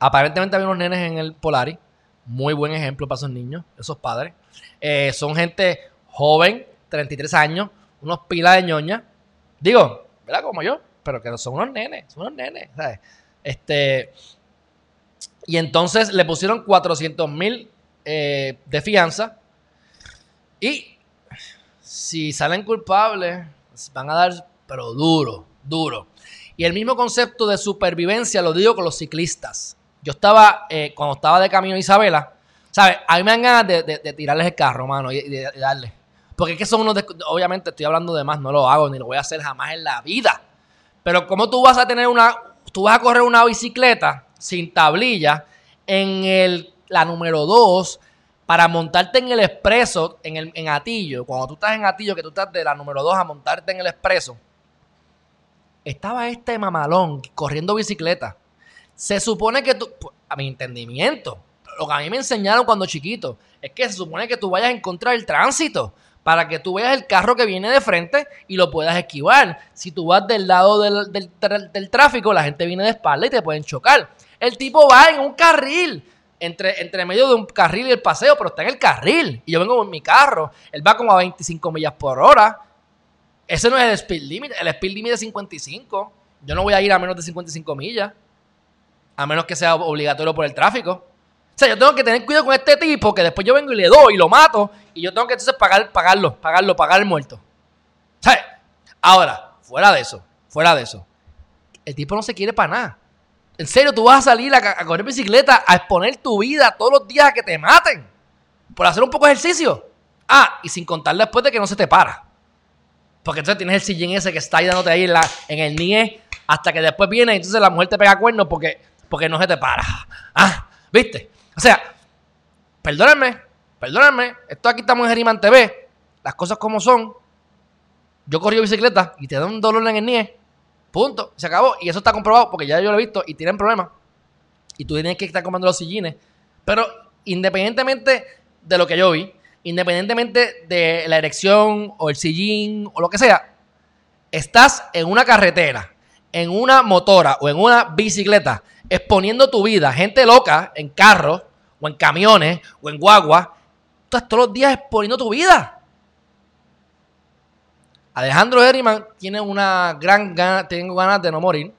aparentemente había unos nenes en el Polari. Muy buen ejemplo para esos niños, esos padres. son gente joven, 33 años, unos pilas de ñoña. Digo, ¿verdad? Como yo pero que son unos nenes, son unos nenes, ¿sabes? Este, y entonces le pusieron 400 mil eh, de fianza y si salen culpables van a dar, pero duro, duro. Y el mismo concepto de supervivencia lo digo con los ciclistas. Yo estaba, eh, cuando estaba de camino a Isabela, ¿sabes? A mí me dan ganas de, tirarles el carro, mano, y, de, darle. Porque es que son unos, obviamente estoy hablando de más, no lo hago, ni lo voy a hacer jamás en la vida. Pero ¿cómo tú vas a tener una, tú vas a correr una bicicleta sin tablilla en el, la número 2 para montarte en el expreso, en, el, en Atillo, cuando tú estás en Atillo, que tú estás de la número 2 a montarte en el expreso, estaba este mamalón corriendo bicicleta. Se supone que tú, a mi entendimiento, lo que a mí me enseñaron cuando chiquito, es que se supone que tú vayas a encontrar el tránsito para que tú veas el carro que viene de frente y lo puedas esquivar. Si tú vas del lado del, tráfico, la gente viene de espalda y te pueden chocar. El tipo va en un carril, entre, entre medio de un carril y el paseo, pero está en el carril. Y yo vengo en mi carro. Él va como a 25 millas por hora. Ese no es el speed limit. El speed limit es 55. Yo no voy a ir a menos de 55 millas. A menos que sea obligatorio por el tráfico. O sea, yo tengo que tener cuidado con este tipo que después yo vengo y le doy y lo mato y yo tengo que entonces pagar, pagarlo, pagarlo, pagar el muerto. ¿Sabes? Ahora, fuera de eso, fuera de eso, el tipo no se quiere para nada. En serio, tú vas a salir a, correr bicicleta a exponer tu vida todos los días a que te maten por hacer un poco de ejercicio. Ah, y sin contar después de que no se te para. Porque entonces tienes el sillín ese que está ahí dándote ahí en, el nie hasta que después viene y entonces la mujer te pega cuernos porque, porque no se te para. Ah, ¿viste? O sea, perdónenme, perdónenme, esto aquí estamos en Geriman TV, las cosas como son. Yo corrí bicicleta y te da un dolor en el nie, punto, se acabó. Y eso está comprobado porque ya yo lo he visto y tienen problemas. Y tú tienes que estar comiendo los sillines. Pero independientemente de lo que yo vi, independientemente de la erección o el sillín o lo que sea, estás en una carretera en una motora o en una bicicleta, exponiendo tu vida, gente loca en carros o en camiones o en guagua, tú estás todos los días exponiendo tu vida. Alejandro Herriman tiene una gran gana, tengo ganas de no morir.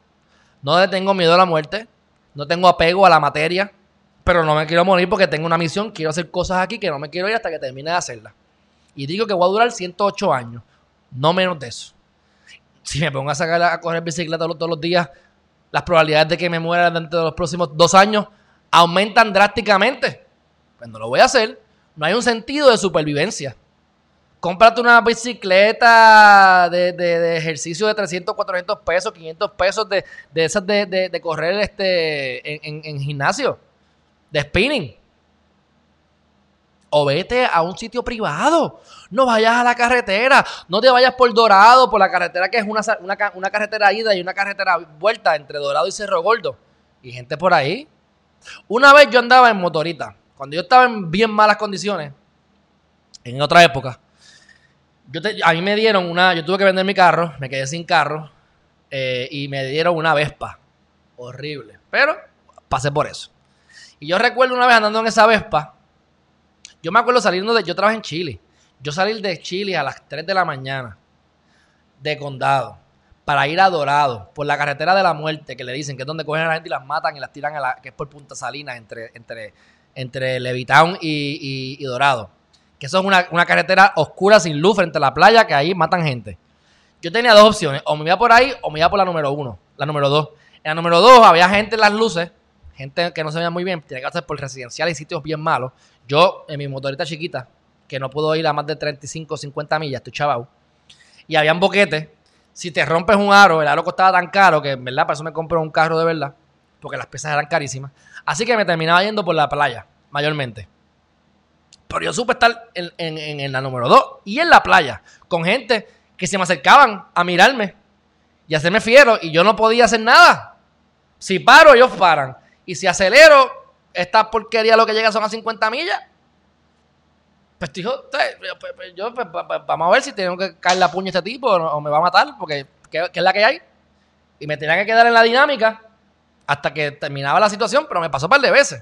No le tengo miedo a la muerte. No tengo apego a la materia. Pero no me quiero morir porque tengo una misión. Quiero hacer cosas aquí que no me quiero ir hasta que termine de hacerlas. Y digo que voy a durar 108 años. No menos de eso. Si me pongo a sacar a correr bicicleta todos los días, las probabilidades de que me muera dentro de los próximos dos años aumentan drásticamente. Pues no lo voy a hacer. No hay un sentido de supervivencia. Cómprate una bicicleta de, ejercicio de 300, 400 pesos, 500 pesos de, esas de, correr este, en, gimnasio, de spinning. O vete a un sitio privado. No vayas a la carretera. No te vayas por Dorado, por la carretera que es una, una, una carretera ida y una carretera vuelta entre Dorado y Cerro Gordo. Y gente por ahí. Una vez yo andaba en motorita. Cuando yo estaba en bien malas condiciones, en otra época, a mí me dieron una, yo tuve que vender mi carro, me quedé sin carro eh, y me dieron una Vespa. Horrible. Pero pasé por eso. Y yo recuerdo una vez andando en esa Vespa, yo me acuerdo saliendo de, yo trabajé en Chile. Yo salí de Chile a las 3 de la mañana, de condado, para ir a Dorado, por la carretera de la muerte, que le dicen que es donde cogen a la gente y las matan y las tiran a la, que es por Punta Salinas, entre, entre, entre Levitown y Dorado que eso es una, carretera oscura sin luz frente a la playa, que ahí matan gente. Yo tenía dos opciones, o me iba por ahí o me iba por la número uno, la número dos. En la número dos había gente en las luces, gente que no se veía muy bien, tiene que hacer por residencial y sitios bien malos. Yo, en mi motorita chiquita, que no puedo ir a más de 35 o 50 millas, estoy chaval. Y habían boquetes. Si te rompes un aro, el aro costaba tan caro que, en verdad, para eso me compré un carro de verdad, porque las piezas eran carísimas. Así que me terminaba yendo por la playa, mayormente. Pero yo supe estar en, la número 2 y en la playa con gente que se me acercaban a mirarme y hacerme fiero y yo no podía hacer nada. Si paro, ellos paran. Y si acelero, esta porquería lo que llega son a 50 millas. Pues dijo, pues, pues, yo, pues, vamos a ver si tengo que caer la puña a este tipo o, me va a matar, porque ¿qué, es la que hay? Y me tenía que quedar en la dinámica hasta que terminaba la situación, pero me pasó un par de veces.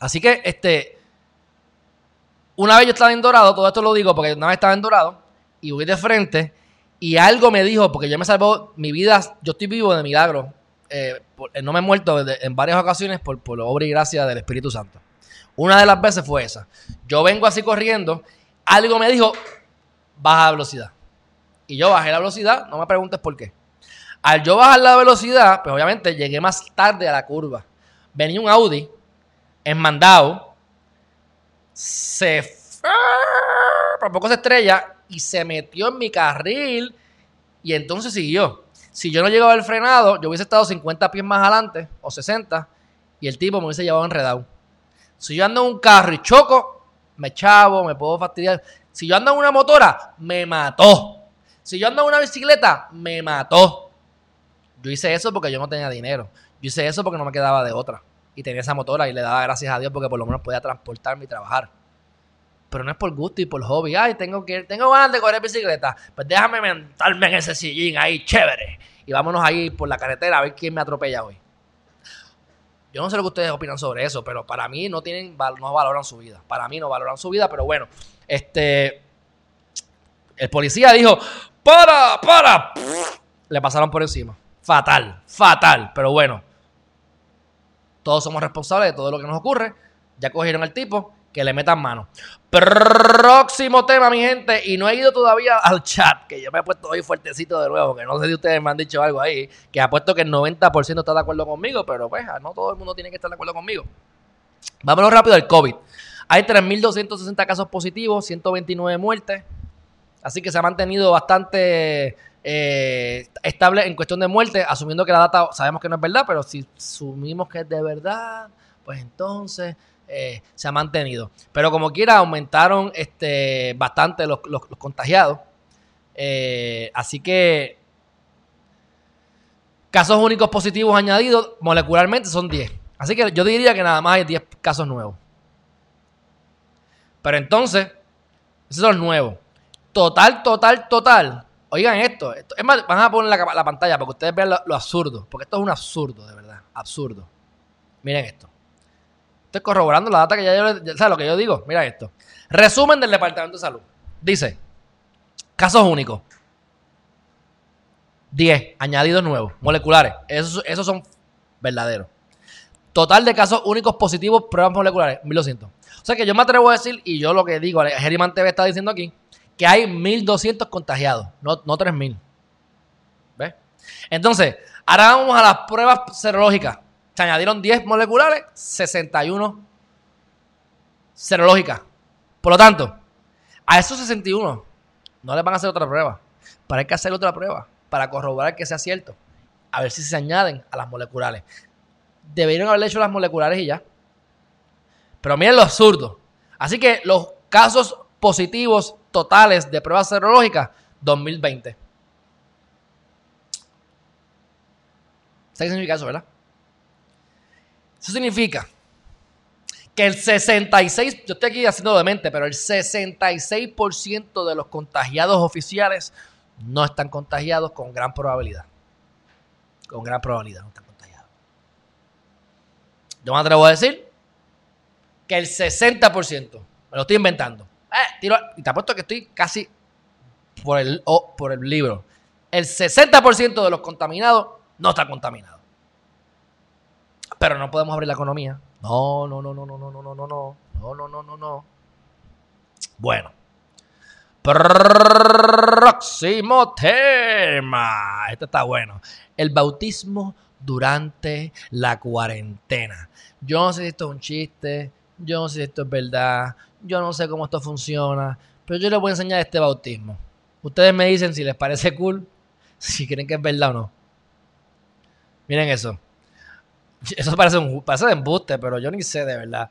Así que, este, una vez yo estaba en Dorado, todo esto lo digo porque una vez estaba en Dorado y voy de frente y algo me dijo, porque yo me salvó mi vida, yo estoy vivo de milagro. Eh, eh, no me he muerto en varias ocasiones por, por obra y gracia del Espíritu Santo. Una de las veces fue esa. Yo vengo así corriendo, algo me dijo, baja la velocidad. Y yo bajé la velocidad, no me preguntes por qué. Al yo bajar la velocidad, pues obviamente llegué más tarde a la curva. Venía un Audi enmandado se por poco se estrella y se metió en mi carril y entonces siguió. Si yo no llegaba al frenado, yo hubiese estado 50 pies más adelante o 60 y el tipo me hubiese llevado enredado. Si yo ando en un carro y choco, me chavo, me puedo fastidiar. Si yo ando en una motora, me mató. Si yo ando en una bicicleta, me mató. Yo hice eso porque yo no tenía dinero. Yo hice eso porque no me quedaba de otra y tenía esa motora y le daba gracias a Dios porque por lo menos podía transportarme y trabajar. Pero no es por gusto y por hobby. Ay, tengo que tengo ganas de correr bicicleta. Pues déjame mentarme en ese sillín ahí, chévere. Y vámonos ahí por la carretera a ver quién me atropella hoy. Yo no sé lo que ustedes opinan sobre eso, pero para mí no tienen, no valoran su vida. Para mí no valoran su vida, pero bueno, este, el policía dijo, para, para, le pasaron por encima. Fatal, fatal, pero bueno, todos somos responsables de todo lo que nos ocurre. Ya cogieron al tipo, que le metan mano. Próximo tema, mi gente. Y no he ido todavía al chat, que yo me he puesto hoy fuertecito de nuevo, que no sé si ustedes me han dicho algo ahí, que apuesto que el 90% está de acuerdo conmigo, pero pues no todo el mundo tiene que estar de acuerdo conmigo. Vámonos rápido al COVID. Hay 3.260 casos positivos, 129 muertes. Así que se ha mantenido bastante eh, estable en cuestión de muerte, asumiendo que la data sabemos que no es verdad, pero si asumimos que es de verdad, pues entonces eh, se ha mantenido. Pero como quiera, aumentaron este, bastante los, contagiados. Eh, así que casos únicos positivos añadidos molecularmente son 10. Así que yo diría que nada más hay 10 casos nuevos. Pero entonces, esos son nuevos. Total, total, total oigan esto, es más, van a poner la, la pantalla para que ustedes vean lo, absurdo, porque esto es un absurdo, de verdad, absurdo. Miren esto. Estoy corroborando la data que ya yo, ¿sabes lo que yo digo? Mira esto. Resumen del Departamento de Salud. Dice, casos únicos. 10 añadidos nuevos, moleculares. Esos, esos son verdaderos. Total de casos únicos positivos, pruebas moleculares, 1200. O sea que yo me atrevo a decir, y yo lo que digo, Geriman TV está diciendo aquí, que hay 1200 contagiados, no, no 3000. ¿Ves? Entonces, ahora vamos a las pruebas serológicas. Se añadieron 10 moleculares, 61 serológicas. Por lo tanto, a esos 61 no les van a hacer otra prueba. Para hay que hacer otra prueba para corroborar que sea cierto. A ver si se añaden a las moleculares deberían haberle hecho las moleculares y ya. Pero miren lo absurdo. Así que los casos positivos totales de pruebas serológicas, 2020. ¿Qué significa eso, verdad? Eso significa que el 66, yo estoy aquí haciendo de mente, pero el 66% de los contagiados oficiales no están contagiados con gran probabilidad. Con gran probabilidad. Yo me atrevo a decir que el 60%, me lo estoy inventando. Eh, y te apuesto que estoy casi por el, por el libro. El 60% de los contaminados no está contaminado. Pero no podemos abrir la economía. No, no, no, no, no, no, no, no, no, no, no, no, no, no, no. Bueno. Próximo tema. Este está bueno. El bautismo durante la cuarentena. Yo no sé si esto es un chiste, yo no sé si esto es verdad, yo no sé cómo esto funciona, pero yo les voy a enseñar este bautismo. Ustedes me dicen si les parece cool, si creen que es verdad o no. Miren eso. (laughs) Eso parece un parece de embuste, pero yo ni sé de verdad.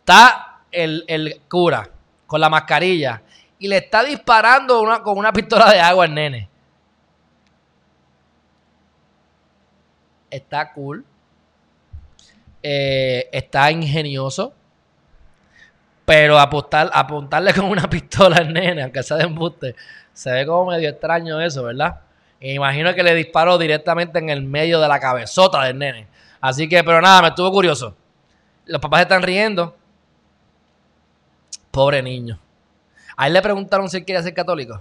Está el, el cura con la mascarilla y le está disparando una, con una pistola de agua al nene. Está cool. Eh, está ingenioso. Pero apostar, apuntarle con una (laughs) pistola al nene, aunque sea de embuste, se ve como medio extraño eso, ¿verdad? Imagino que le disparó directamente en el medio de la cabezota del nene. Así que, pero nada, me estuvo curioso. Los papás están riendo. Pobre niño. A él le preguntaron si él quería ser católico.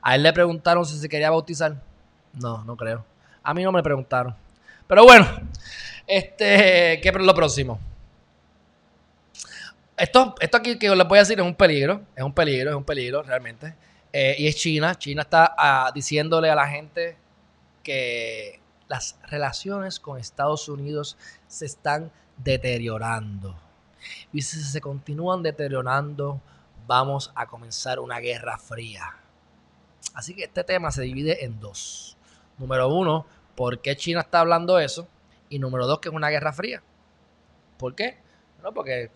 A él le preguntaron si se quería bautizar. No, no creo. A mí no me preguntaron. Pero bueno, este, ¿qué es lo próximo? Esto, esto aquí que les voy a decir es un peligro, es un peligro, es un peligro realmente. Eh, y es China. China está ah, diciéndole a la gente que las relaciones con Estados Unidos se están deteriorando. Y si se continúan deteriorando, vamos a comenzar una guerra fría. Así que este tema se divide en dos. Número uno, ¿por qué China está hablando eso? Y número dos, que es una guerra fría. ¿Por qué? No, porque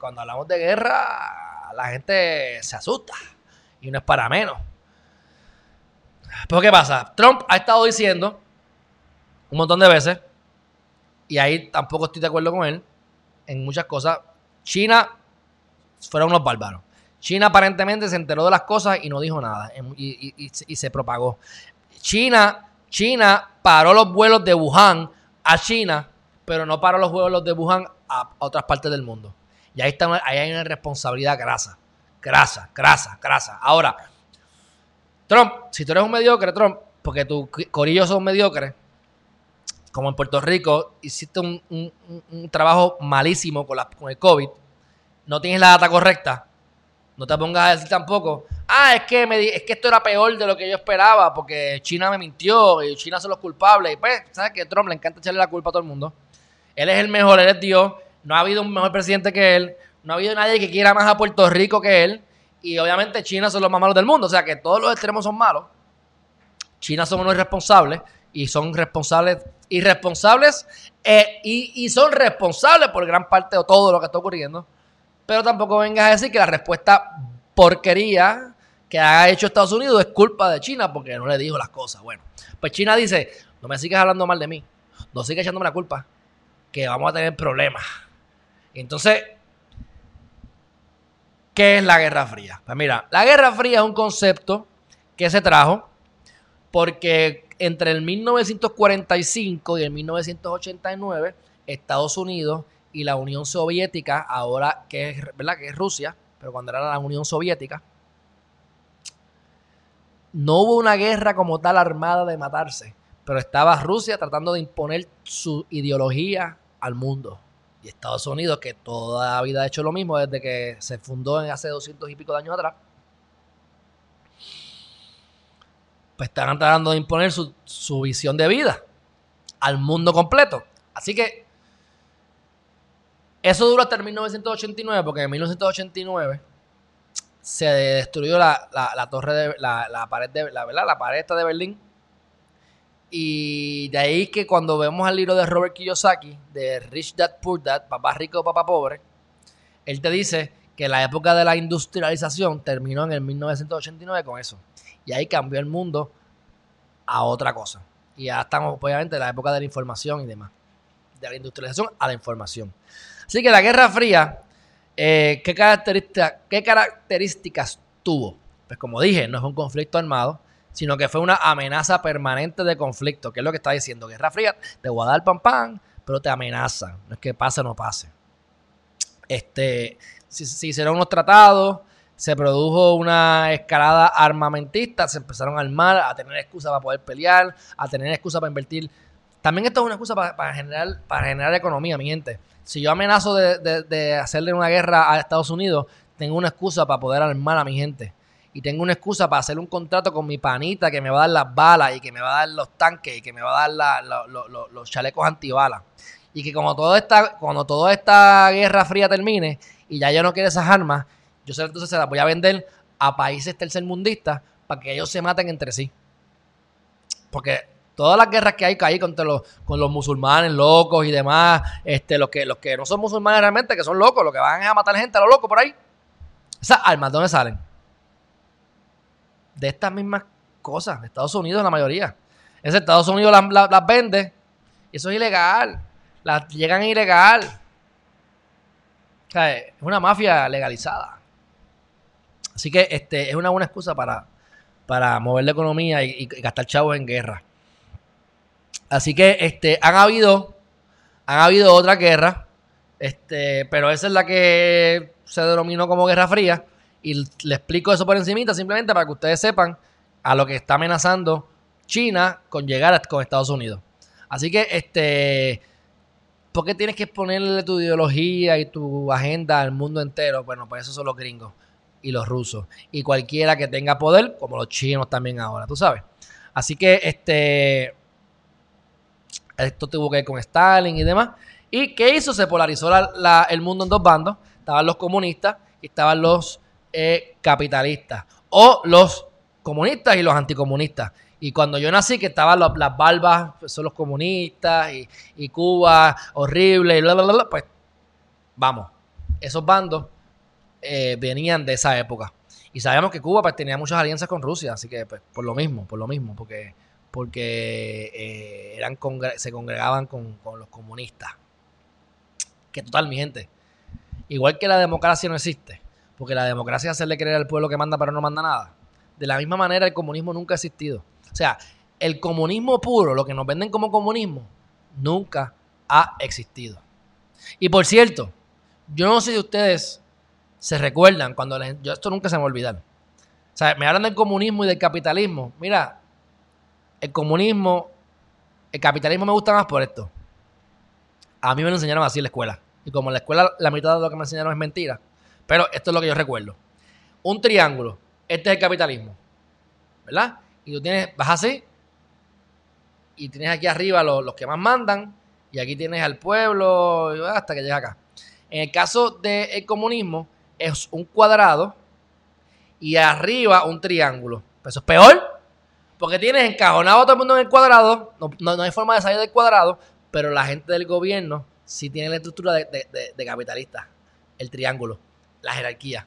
cuando hablamos de guerra, la gente se asusta. Y no es para menos. Pero ¿qué pasa? Trump ha estado diciendo un montón de veces, y ahí tampoco estoy de acuerdo con él, en muchas cosas, China fueron unos bárbaros. China aparentemente se enteró de las cosas y no dijo nada y, y se propagó. China, China paró los vuelos de Wuhan a China, pero no para los vuelos de Wuhan a, otras partes del mundo. Y ahí, está, ahí hay una responsabilidad grasa, grasa, grasa, grasa. Ahora, Trump, si tú eres un mediocre, Trump, porque tus corillos son mediocres, como en Puerto Rico, hiciste un, trabajo malísimo con el COVID, no tienes la data correcta, no te pongas a decir tampoco, ah, es que, me, es que esto era peor de lo que yo esperaba, porque China me mintió y China son los culpables. Y pues, ¿sabes que Trump le encanta echarle la culpa a todo el mundo. Él es el mejor, él es Dios. No ha habido un mejor presidente que él. No ha habido nadie que quiera más a Puerto Rico que él. Y obviamente China son los más malos del mundo. O sea que todos los extremos son malos. China son unos irresponsables y son responsables, irresponsables eh, y, son responsables por gran parte de todo lo que está ocurriendo pero tampoco vengas a decir que la respuesta porquería que ha hecho Estados Unidos es culpa de China porque no le dijo las cosas. Bueno, pues China dice, no me sigas hablando mal de mí, no sigas echándome la culpa, que vamos a tener problemas. Entonces, ¿qué es la Guerra Fría? Pues mira, la Guerra Fría es un concepto que se trajo Porque entre el 1945 y el 1989, Estados Unidos y la Unión Soviética, ahora que es, ¿verdad? que es Rusia, pero cuando era la Unión Soviética, no hubo una guerra como tal armada de matarse, pero estaba Rusia tratando de imponer su ideología al mundo. Y Estados Unidos, que toda la vida ha hecho lo mismo desde que se fundó en hace 200 y pico de años atrás, pues están tratando de imponer su, su visión de vida al mundo completo. Así que eso duró hasta el 1989, porque en 1989 se destruyó la, torre de la, pared de la, ¿verdad? la pared de Berlín. Y de ahí que cuando vemos al libro de Robert Kiyosaki, de Rich Dad Poor Dad, papá rico, papá pobre, él te dice que la época de la industrialización terminó en el 1989 con eso. Y ahí cambió el mundo a otra cosa. Y ya estamos, obviamente, en la época de la información y demás. De la industrialización a la información. Así que la Guerra Fría, eh, ¿qué, ¿qué características tuvo? Pues como dije, no es un conflicto armado, sino que fue una amenaza permanente de conflicto, que es lo que está diciendo. Guerra Fría, te voy a dar pan pan, pero te amenaza. No es que pase o no pase. Este, si, si hicieron unos tratados, se produjo una escalada armamentista, se empezaron a armar, a tener excusa para poder pelear, a tener excusa para invertir. También esto es una excusa para, generar, para generar economía, mi gente. Si yo amenazo de, hacerle una guerra a Estados Unidos, tengo una excusa para poder armar a mi gente. Y tengo una excusa para hacer un contrato con mi panita que me va a dar las balas y que me va a dar los tanques y que me va a dar los chalecos antibalas. Y que como todo esta, cuando toda esta guerra fría termine y ya yo no quiero esas armas, yo entonces se las voy a vender a países tercermundistas para que ellos se maten entre sí. Porque todas las guerras que hay ahí contra los, con los musulmanes locos y demás, este, los que, los que no son musulmanes realmente, que son locos, los que van a matar gente a los locos por ahí. Esas armas, ¿dónde salen? De estas mismas cosas, de Estados Unidos la mayoría. Estados Unidos las, vende y eso es ilegal. Las llegan ilegal. O sea, es una mafia legalizada. Así que este, es una buena excusa para, para mover la economía y, gastar chavos en guerra. Así que este, han habido, han habido otras guerras, este, pero esa es la que se denominó como Guerra Fría. Y le explico eso por encimita, simplemente para que ustedes sepan a lo que está amenazando China con llegar a, con Estados Unidos. Así que, este, ¿por qué tienes que ponerle tu ideología y tu agenda al mundo entero? Bueno, pues eso son los gringos y los rusos. Y cualquiera que tenga poder, como los chinos también ahora, tú sabes. Así que este. Esto tuvo que ver con Stalin y demás. ¿Y qué hizo? Se polarizó el mundo en dos bandos. Estaban los comunistas y estaban los eh, capitalistas. O los comunistas y los anticomunistas. Y cuando yo nací, que estaban las barbas, son los comunistas, y, Cuba, horrible, y bla, bla, bla, pues vamos, esos bandos eh, venían de esa época. Y sabemos que Cuba pues, tenía muchas alianzas con Rusia, así que pues, por lo mismo, por lo mismo, porque, porque eh, eran se congregaban con, los comunistas. Que total, mi gente. Igual que la democracia no existe, porque la democracia es hacerle creer al pueblo que manda pero no manda nada. De la misma manera el comunismo nunca ha existido. O sea, el comunismo puro, lo que nos venden como comunismo, nunca ha existido. Y por cierto, yo no sé si ustedes se recuerdan cuando yo esto nunca se me va. O sea, me hablan del comunismo y del capitalismo. Mira, el comunismo, el capitalismo me gusta más por esto. A mí me lo enseñaron así en la escuela. Y como en la escuela la mitad de lo que me enseñaron es mentira. Pero esto es lo que yo recuerdo. Un triángulo. Este es el capitalismo. ¿Verdad? Y tú tienes, vas así. Y tienes aquí arriba los, los que más mandan. Y aquí tienes al pueblo. Hasta que llega acá. En el caso del comunismo, es un cuadrado y arriba un triángulo. eso es peor, porque tienes encajonado a todo el mundo en el cuadrado, no, hay forma de salir del cuadrado, pero la gente del gobierno sí tiene la estructura de, capitalista, el triángulo, la jerarquía.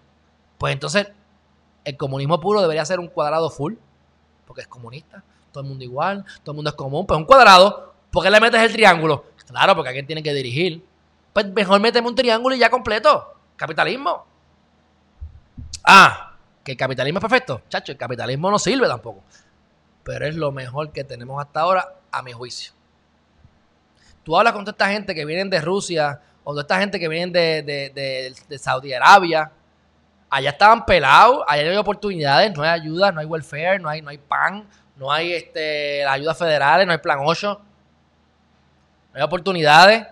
Pues entonces, el comunismo puro debería ser un cuadrado full, porque es comunista, todo el mundo igual, todo el mundo es común, pues un cuadrado, ¿por qué le metes el triángulo? Claro, porque alguien tiene que dirigir. Pues mejor méteme un triángulo y ya completo. Capitalismo. Ah, que el capitalismo es perfecto. Chacho, el capitalismo no sirve tampoco. pero es lo mejor que tenemos hasta ahora, a mi juicio. Tú hablas con toda esta gente que vienen de Rusia, o toda esta gente que vienen de, de Saudi Arabia, allá estaban pelados, allá no hay oportunidades, no hay ayuda, no hay welfare, no hay, no hay pan, no hay este, ayudas federales, no hay plan 8, no hay oportunidades.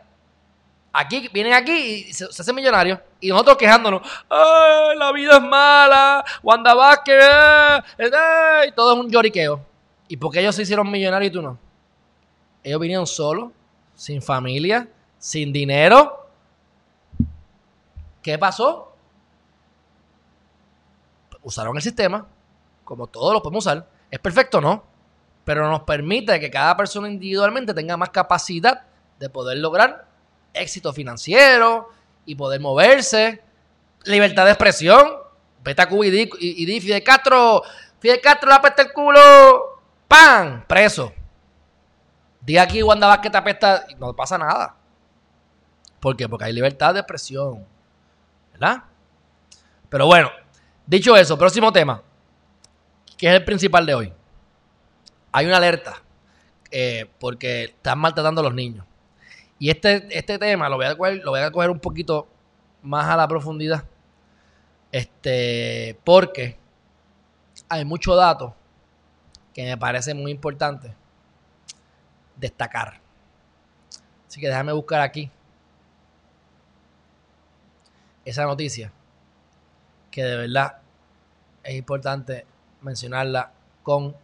Aquí, vienen aquí y se, hacen millonarios. Y nosotros quejándonos, ¡ay, la vida es mala! Wanda Vázquez, eh, eh", y todo es un lloriqueo. ¿Y por qué ellos se hicieron millonarios y tú no? Ellos vinieron solos, sin familia, sin dinero. ¿Qué pasó? usaron el sistema, como todos lo podemos usar. ¿Es perfecto? No. Pero nos permite que cada persona individualmente tenga más capacidad de poder lograr éxito financiero y poder moverse. Libertad de expresión. Vete a Cuba y di, Fidel Castro, Fidel Castro le apesta el culo. ¡Pam! Preso. Di aquí Wanda Vázquez te apesta y no pasa nada. ¿Por qué? Porque hay libertad de expresión. ¿Verdad? Pero bueno, Dicho eso, próximo tema, que es el principal de hoy. Hay una alerta eh, porque están maltratando a los niños. Y este, este tema lo voy, a coger, lo voy a coger un poquito más a la profundidad. Este, porque hay muchos datos que me parece muy importante destacar. Así que déjame buscar aquí esa noticia que de verdad es importante mencionarla con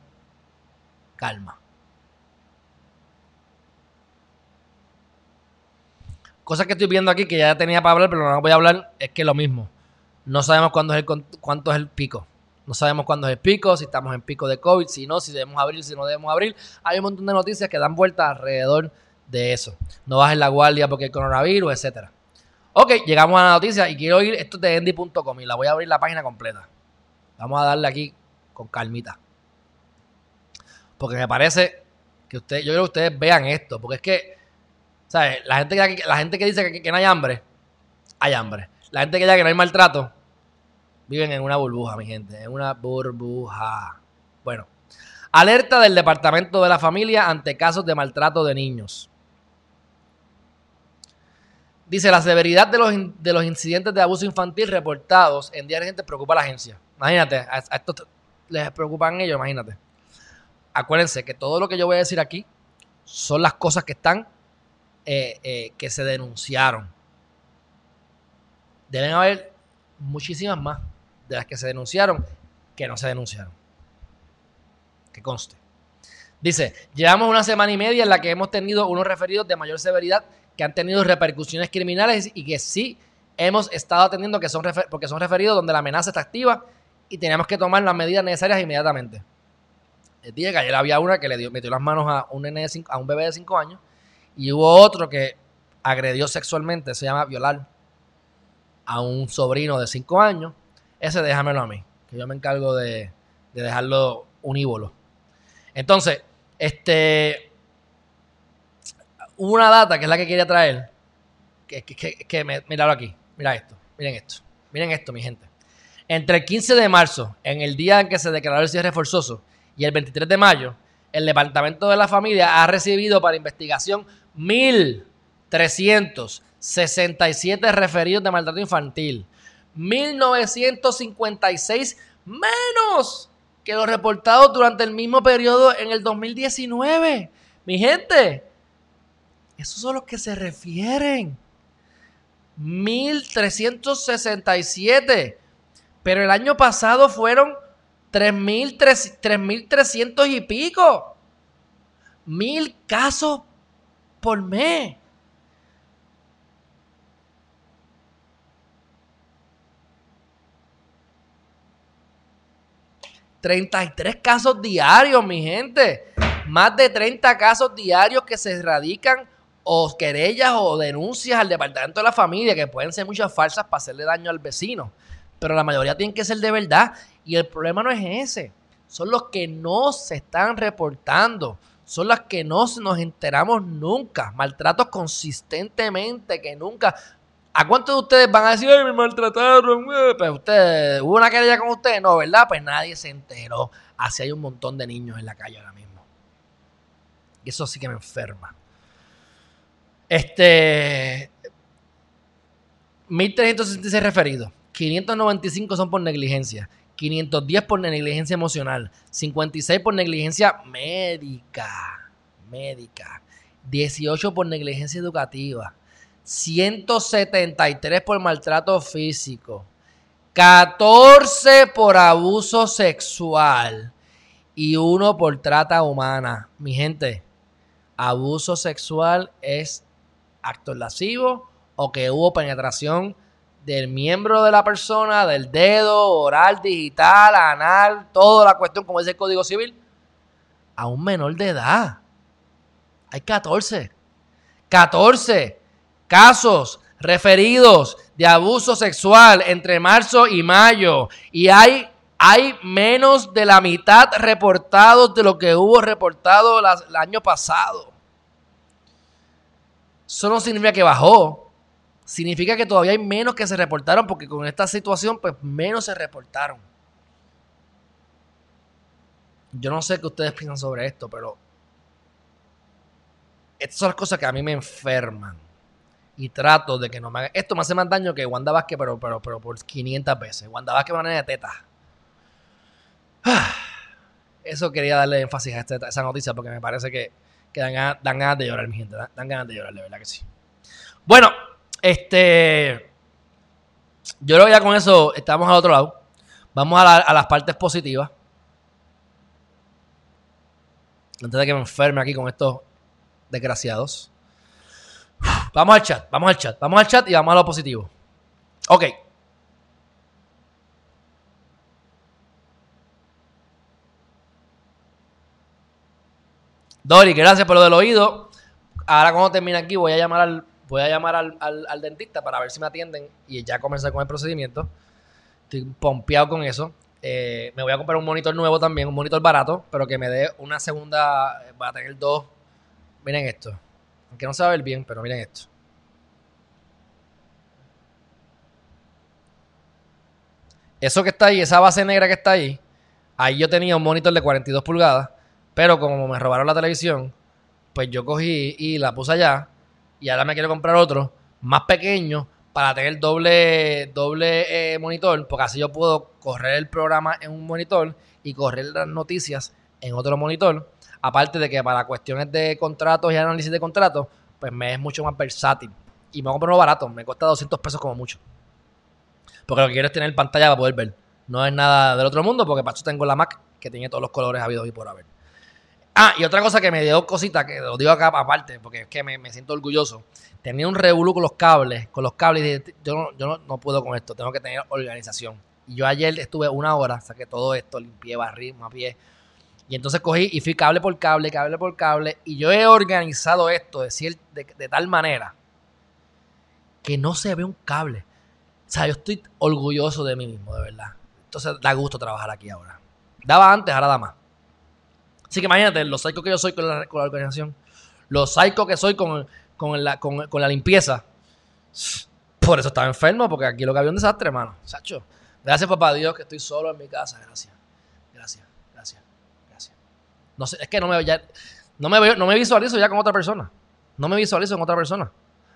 calma. Cosa que estoy viendo aquí que ya tenía para hablar, pero no voy a hablar, es que lo mismo. No sabemos cuándo es el, cuánto es el pico. No sabemos cuándo es el pico, si estamos en pico de COVID, si no, si debemos abrir, si no debemos abrir. Hay un montón de noticias que dan vueltas alrededor de eso. No bajes la guardia porque el coronavirus, etcétera. Ok, llegamos a la noticia y quiero ir, esto es de endy.com y la voy a abrir la página completa. Vamos a darle aquí con calmita. Porque me parece que usted, yo creo que ustedes vean esto, porque es que, La gente que, la gente que dice que, no hay hambre, hay hambre. La gente que dice que no hay maltrato, viven en una burbuja, mi gente, en una burbuja. Bueno, alerta del Departamento de la Familia ante casos de maltrato de niños. Dice, la severidad de los, de los incidentes de abuso infantil reportados en Día Gente preocupa a la agencia. Imagínate, a, esto les preocupan ellos, imagínate. Acuérdense que todo lo que yo voy a decir aquí son las cosas que están, eh, eh, que se denunciaron. Deben haber muchísimas más de las que se denunciaron que no se denunciaron. Que conste. Dice, llevamos una semana y media en la que hemos tenido unos referidos de mayor severidad que han tenido repercusiones criminales y que sí hemos estado atendiendo que son porque son referidos donde la amenaza está activa y teníamos que tomar las medidas necesarias inmediatamente. El día que ayer había una que le dio, metió las manos a un, nene a un bebé de 5 años y hubo otro que agredió sexualmente, se llama violar, a un sobrino de 5 años. Ese déjamelo a mí, que yo me encargo de, de dejarlo unívolo. Entonces, este, una data que es la que quería traer, que, que, aquí, mira esto, miren esto, miren esto, mi gente. Entre el 15 de marzo, en el día en que se declaró el cierre forzoso, y el 23 de mayo, el Departamento de la Familia ha recibido para investigación 1.367 referidos de maltrato infantil. 1.956 menos que los reportados durante el mismo periodo en el 2019. Mi gente, esos son los que se refieren. 1367. Pero el año pasado fueron 3.300 y pico. Mil casos por mes. ...33 casos diarios, mi gente... ...más de 30 casos diarios que se erradican o querellas o denuncias al departamento de la familia, que pueden ser muchas falsas para hacerle daño al vecino, pero la mayoría tienen que ser de verdad. Y el problema no es ese, son los que no se están reportando, son las que no nos enteramos nunca, maltratos consistentemente que nunca. ¿A cuántos de ustedes van a decir, ay, me maltrataron? Eh, pues ustedes, ¿hubo una querella con ustedes? No, ¿verdad? Pues nadie se enteró. Así hay un montón de niños en la calle ahora mismo. Y eso sí que me enferma. Este. 1366 referidos. 595 son por negligencia. 510 por negligencia emocional. 56 por negligencia médica. Médica. 18 por negligencia educativa. 173 por maltrato físico. 14 por abuso sexual. Y 1 por trata humana. Mi gente, abuso sexual es acto lascivo o que hubo penetración del miembro de la persona, del dedo, oral, digital, anal, toda la cuestión, como dice el Código Civil, a un menor de edad. Hay 14. 14 casos referidos de abuso sexual entre marzo y mayo. Y hay, hay menos de la mitad reportados de lo que hubo reportado el año pasado. Eso no significa que bajó. Significa que todavía hay menos que se reportaron porque con esta situación pues menos se reportaron. Yo no sé qué ustedes piensan sobre esto, pero estas son las cosas que a mí me enferman. Y trato de que no me hagan. Esto me hace más daño que Wanda Vázquez, pero, pero, pero por 500 veces. Wanda Vázquez manera de teta. (sighs) Eso quería darle énfasis a, esta, esa noticia porque me parece que, dan, ganas, de llorar, mi gente. Dan, ganas de llorar, de verdad que sí. Bueno, este. Yo creo que ya con eso estamos al otro lado. Vamos a, las partes positivas. Antes de que me enferme aquí con estos desgraciados. Vamos al chat, vamos al chat, vamos al chat y vamos a lo positivo. Ok. Dori, gracias por lo del oído. Ahora cuando termine aquí voy a llamar al, voy a llamar al, dentista para ver si me atienden y ya comenzar con el procedimiento. Estoy pompeado con eso. Eh, me voy a comprar un monitor nuevo también, un monitor barato, pero que me dé una segunda, va a tener dos. Miren esto. Aunque no se va a ver bien, pero miren esto. Eso que está ahí, esa base negra que está ahí, ahí yo tenía un monitor de 42 pulgadas, pero como me robaron la televisión, pues yo cogí y la puse allá y ahora me quiero comprar otro más pequeño para tener doble, doble eh, monitor, porque así yo puedo correr el programa en un monitor y correr las noticias en otro monitor Aparte de que para cuestiones de contratos y análisis de contratos, pues me es mucho más versátil. Y me voy a comprar barato, me cuesta 200 pesos como mucho. Porque lo que quiero es tener pantalla para poder ver. No es nada del otro mundo, porque para eso tengo la Mac que tiene todos los colores habidos y por haber. Ah, y otra cosa que me dio cosita, que lo digo acá aparte, porque es que me, siento orgulloso. Tenía un revolú con los cables, con los cables, y dije, yo, no, yo no, puedo con esto, tengo que tener organización. Y yo ayer estuve una hora, saqué todo esto, limpié, barrí, pie. Y entonces cogí y fui cable por cable, cable por cable. Y yo he organizado esto de, de, tal manera que no se ve un cable. O sea, yo estoy orgulloso de mí mismo, de verdad. Entonces da gusto trabajar aquí ahora. Daba antes, ahora da más. Así que imagínate, los psycho que yo soy con la, organización. Los psycho que soy con, la, con, la limpieza. Por eso estaba enfermo, porque aquí lo que había un desastre, hermano. Sacho. Gracias, papá Dios, que estoy solo en mi casa. Gracias. Gracias. No sé, es que no me, no, me no me visualizo ya con otra persona. No me visualizo en otra persona.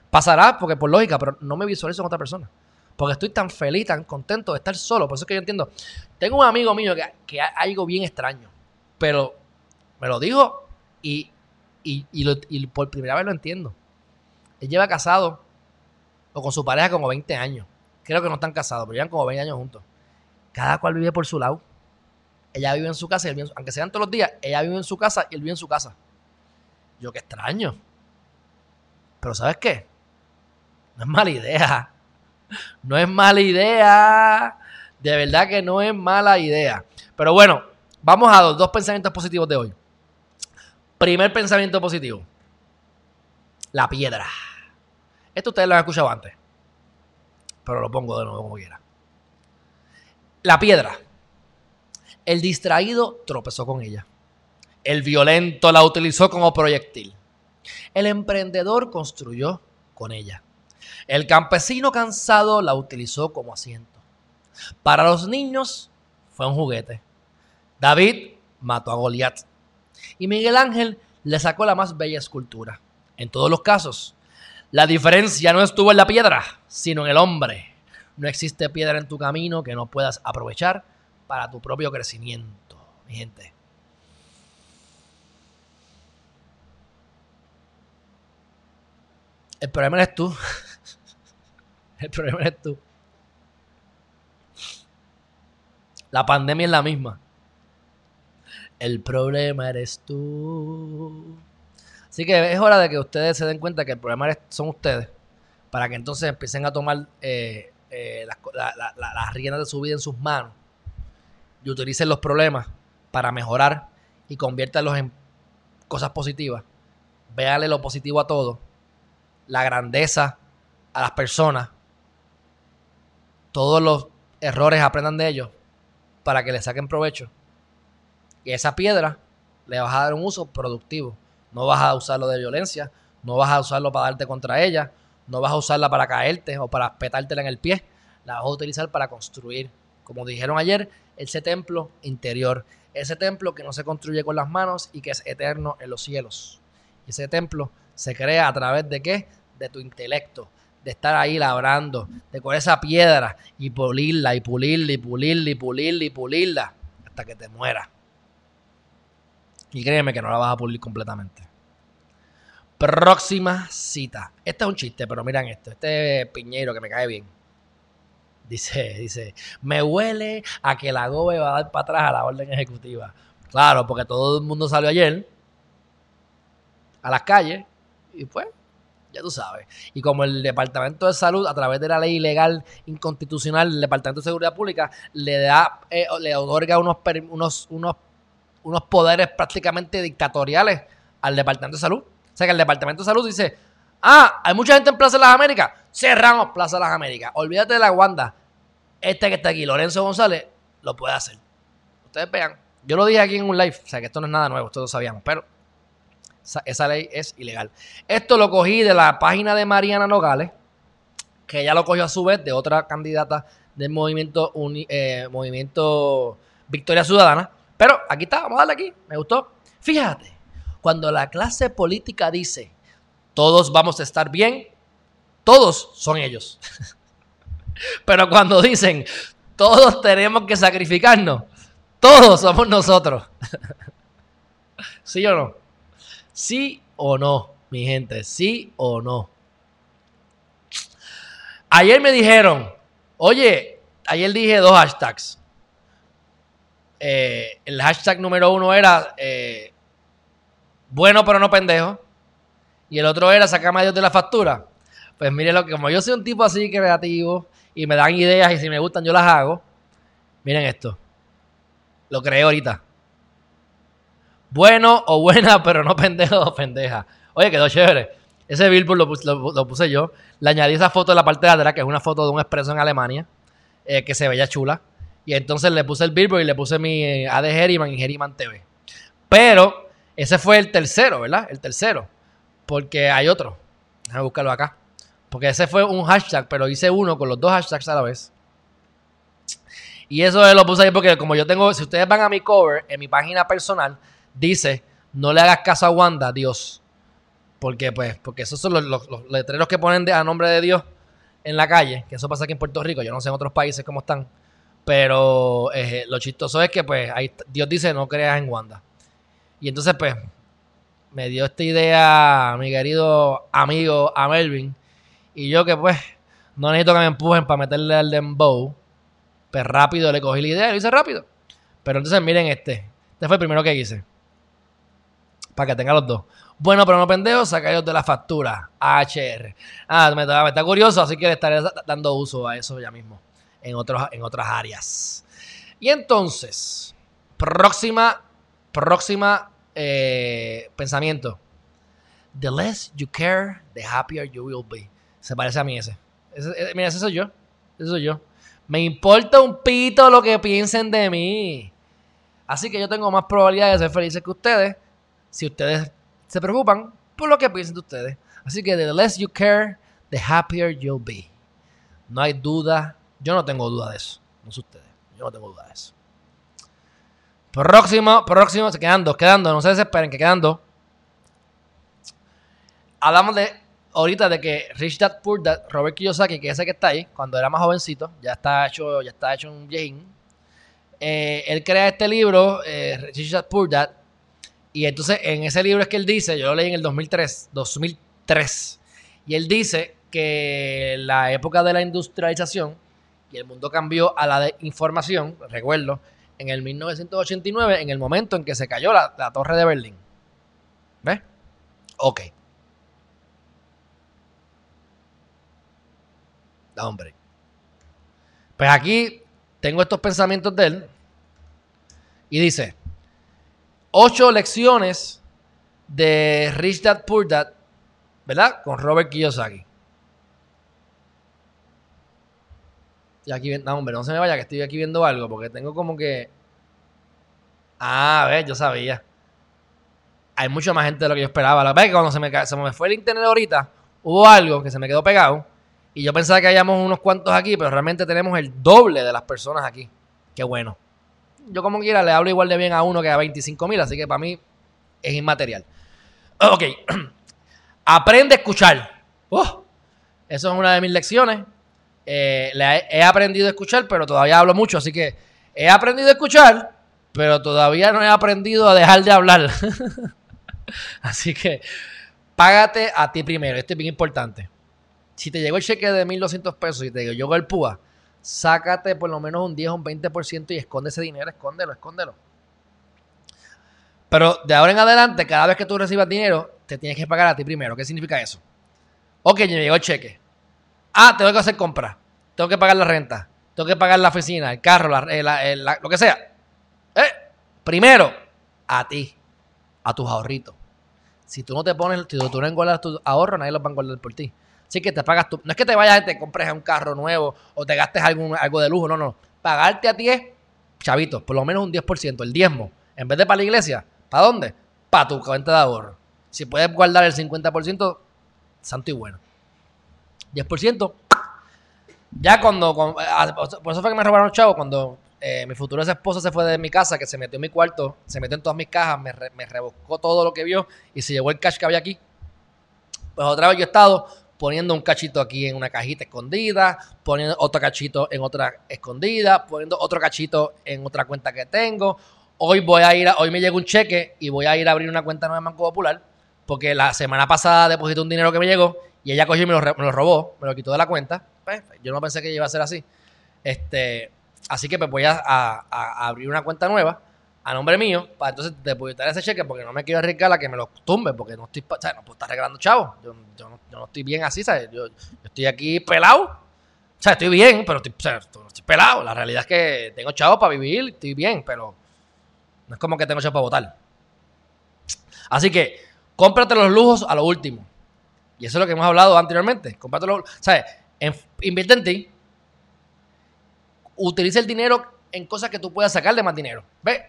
Pasará porque por lógica, pero no me visualizo en otra persona. Porque estoy tan feliz, tan contento de estar solo. Por eso es que yo entiendo. Tengo un amigo mío que, que hay algo bien extraño. Pero me lo dijo y, y, y, por primera vez lo entiendo. Él lleva casado o con su pareja como 20 años. Creo que no están casados, pero llevan como 20 años juntos. Cada cual vive por su lado. Ella vive en su casa, y él vive aunque sean todos los días, ella vive en su casa y él vive en su casa. Yo qué extraño. Pero ¿sabes qué? No es mala idea. No es mala idea. De verdad que no es mala idea. Pero bueno, vamos a los dos pensamientos positivos de hoy. Primer pensamiento positivo. La piedra. Esto ustedes lo han escuchado antes. Pero lo pongo de nuevo como quiera. La piedra. El distraído tropezó con ella. El violento la utilizó como proyectil. El emprendedor construyó con ella. El campesino cansado la utilizó como asiento. Para los niños fue un juguete. David mató a Goliat. Y Miguel Ángel le sacó la más bella escultura. En todos los casos, la diferencia no estuvo en la piedra, sino en el hombre. No existe piedra en tu camino que no puedas aprovechar para tu propio crecimiento, mi gente. El problema eres tú. (laughs) El problema eres tú. La pandemia es la misma. El problema eres tú. Así que es hora de que ustedes se den cuenta que el problema son ustedes. Para que entonces empiecen a tomar eh, eh, las, riendas de su vida en sus manos. Y utilicen los problemas para mejorar y conviértanlos en cosas positivas. Véanle lo positivo a todo. La grandeza a las personas. Todos los errores aprendan de ellos para que le saquen provecho y esa piedra le vas a dar un uso productivo. No vas a usarlo de violencia, no vas a usarlo para darte contra ella, no vas a usarla para caerte o para petártela en el pie. La vas a utilizar para construir, como dijeron ayer, ese templo interior. Ese templo que no se construye con las manos y que es eterno en los cielos. Y ese templo se crea a través de qué? De tu intelecto, de estar ahí labrando, de con esa piedra y pulirla y pulirla y pulirla y pulirla y pulirla hasta que te muera. Y créeme que no la vas a pulir completamente. Próxima cita. Este es un chiste, pero miren esto. Este piñero que me cae bien. Dice, dice, me huele a que la GOBE va a dar para atrás a la orden ejecutiva. Claro, porque todo el mundo salió ayer a las calles y pues, ya tú sabes. Y como el Departamento de Salud, a través de la ley ilegal inconstitucional, el Departamento de Seguridad Pública le da, eh, le otorga unos, unos, unos unos poderes prácticamente dictatoriales al Departamento de Salud. O sea que el Departamento de Salud dice, ah, hay mucha gente en Plaza de las Américas, cerramos Plaza de las Américas. Olvídate de la Wanda. Este que está aquí, Lorenzo González, lo puede hacer. Ustedes vean. Yo lo dije aquí en un live, o sea que esto no es nada nuevo, todos lo sabíamos, pero esa, ley es ilegal. Esto lo cogí de la página de Mariana Nogales, que ella lo cogió a su vez de otra candidata del movimiento, eh, movimiento Victoria Ciudadana, pero aquí está, vamos a darle aquí. Me gustó. Fíjate, cuando la clase política dice todos vamos a estar bien, todos son ellos. (laughs) Pero cuando dicen todos tenemos que sacrificarnos, todos somos nosotros. (laughs) ¿Sí o no? ¿Sí o no, mi gente? ¿Sí o no? Ayer me dijeron, oye, ayer dije dos hashtags. Eh, el hashtag número uno era eh, bueno pero no pendejo. Y el otro era sacame a Dios de la factura. Pues mire lo que, como yo soy un tipo así creativo y me dan ideas y si me gustan yo las hago. Miren esto. Lo creé ahorita. Bueno o buena, (laughs) pero no pendejo o pendeja. Oye, quedó chévere. Ese billboard lo, puse yo. Le añadí esa foto en la parte de atrás, que es una foto de un expreso en Alemania, eh, que se veía chula. Y entonces le puse el Billboard y le puse mi eh, AD Geriman y Geriman TV. Pero ese fue el tercero, ¿verdad? El tercero. Porque hay otro. Déjame buscarlo acá. Porque ese fue un hashtag, pero hice uno con los dos hashtags a la vez. Y eso lo puse ahí porque como yo tengo, si ustedes van a mi cover, en mi página personal, dice, no le hagas caso a Wanda, Dios. Porque pues, porque esos son los, letreros que ponen a nombre de Dios en la calle, que eso pasa aquí en Puerto Rico, yo no sé en otros países cómo están. Pero eh, lo chistoso es que pues ahí Dios dice no creas en Wanda. Y entonces pues me dio esta idea mi querido amigo a Melvin. Y yo que pues no necesito que me empujen para meterle al dembow. Pues rápido le cogí la idea lo hice rápido. Pero entonces miren este. Este fue el primero que hice. Para que tenga los dos. Bueno, pero no pendejo, saca ellos de la factura. HR. Ah, me está curioso, así que le estaré dando uso a eso ya mismo en, otros, en otras áreas. Y entonces, próxima, próxima eh, pensamiento. The less you care, the happier you will be. Se parece a mí ese. ese, mira, ese soy yo. Ese soy yo. Me importa un pito lo que piensen de mí. Así que yo tengo más probabilidad de ser felices que ustedes si ustedes se preocupan por lo que piensen de ustedes. Así que the less you care, the happier you'll be. No hay duda, yo no tengo duda de eso. No sé ustedes, yo no tengo duda de eso. Próximo, próximo, quedando, quedando, no se desesperen, que quedando. Hablamos de ahorita de que Rich Dad Robert Kiyosaki, que ese que está ahí, cuando era más jovencito, ya está hecho, ya está hecho un viejín. Eh, él crea este libro, eh, Rich y entonces en ese libro es que él dice, yo lo leí en el 2003, 2003, y él dice que la época de la industrialización y el mundo cambió a la de información, recuerdo, en el 1989, en el momento en que se cayó la, torre de Berlín. ¿Ves? Ok. Hombre. Pues aquí tengo estos pensamientos de él. Y dice, ocho lecciones de Rich Dad Poor Dad, ¿verdad? Con Robert Kiyosaki. Y aquí, no, hombre, no se me vaya que estoy aquí viendo algo, porque tengo como que... Ah, a ver, yo sabía. Hay mucha más gente de lo que yo esperaba. La verdad es que cuando se me, se me fue el internet ahorita, hubo algo que se me quedó pegado. Y yo pensaba que hayamos unos cuantos aquí, pero realmente tenemos el doble de las personas aquí. Qué bueno. Yo como quiera le hablo igual de bien a uno que a 25 mil, así que para mí es inmaterial. Ok. (clears throat) Aprende a escuchar. Oh, eso es una de mis lecciones. Eh, he, aprendido a escuchar, pero todavía hablo mucho, así que he aprendido a escuchar, pero todavía no he aprendido a dejar de hablar. (laughs) así que págate a ti primero, esto es bien importante. Si te llegó el cheque de 1.200 pesos y te llegó el PUA, sácate por lo menos un 10 o un 20% y esconde ese dinero, escóndelo, escóndelo. Pero de ahora en adelante, cada vez que tú recibas dinero, te tienes que pagar a ti primero. ¿Qué significa eso? Ok, llegó el cheque. Ah, tengo que hacer compras. Tengo que pagar la renta. Tengo que pagar la oficina, el carro, eh, lo que sea. Eh, primero, a ti, a tus ahorritos. Si tú no te pones, si tú no engordas tus ahorros, nadie los va a engordar por ti. Así que te pagas tú. No es que te vayas y te compres un carro nuevo o te gastes algo de lujo, no, no. Pagarte a ti es, chavito, por lo menos un 10%, el diezmo. En vez de para la iglesia, ¿para dónde? Para tu cuenta de ahorro. Si puedes guardar el 50%, santo y bueno. 10%. Ya cuando, ah, por eso fue que me robaron los chavos, cuando eh, mi futura esposa se fue de mi casa, que se metió en mi cuarto, se metió en todas mis cajas, me, me rebuscó todo lo que vio y se llevó el cash que había aquí. Pues otra vez yo he estado poniendo un cachito aquí en una cajita escondida, poniendo otro cachito en otra escondida, poniendo otro cachito en otra cuenta que tengo. Hoy voy a ir, hoy me llega un cheque y voy a ir a abrir una cuenta nueva en Banco Popular, porque la semana pasada deposité un dinero que me llegó y ella cogió y me lo, robó, me lo quitó de la cuenta. Pues, yo no pensé que iba a ser así. Este, así que pues voy a, abrir una cuenta nueva a nombre mío para entonces depositar ese cheque porque no me quiero arriesgar a que me lo tumbe porque no estoy, o sea, no puedo estar regalando chavos. Yo, no, estoy bien así, ¿sabes? Yo, estoy aquí pelado. O sea, estoy bien, pero estoy, estoy pelado. La realidad es que tengo chavos para vivir, estoy bien, pero no es como que tengo chavos para votar. Así que cómprate los lujos a lo último. Y eso es lo que hemos hablado anteriormente. Cómprate los, ¿sabes? invierte en ti. Utiliza el dinero en cosas que tú puedas sacar de más dinero. ¿Ves?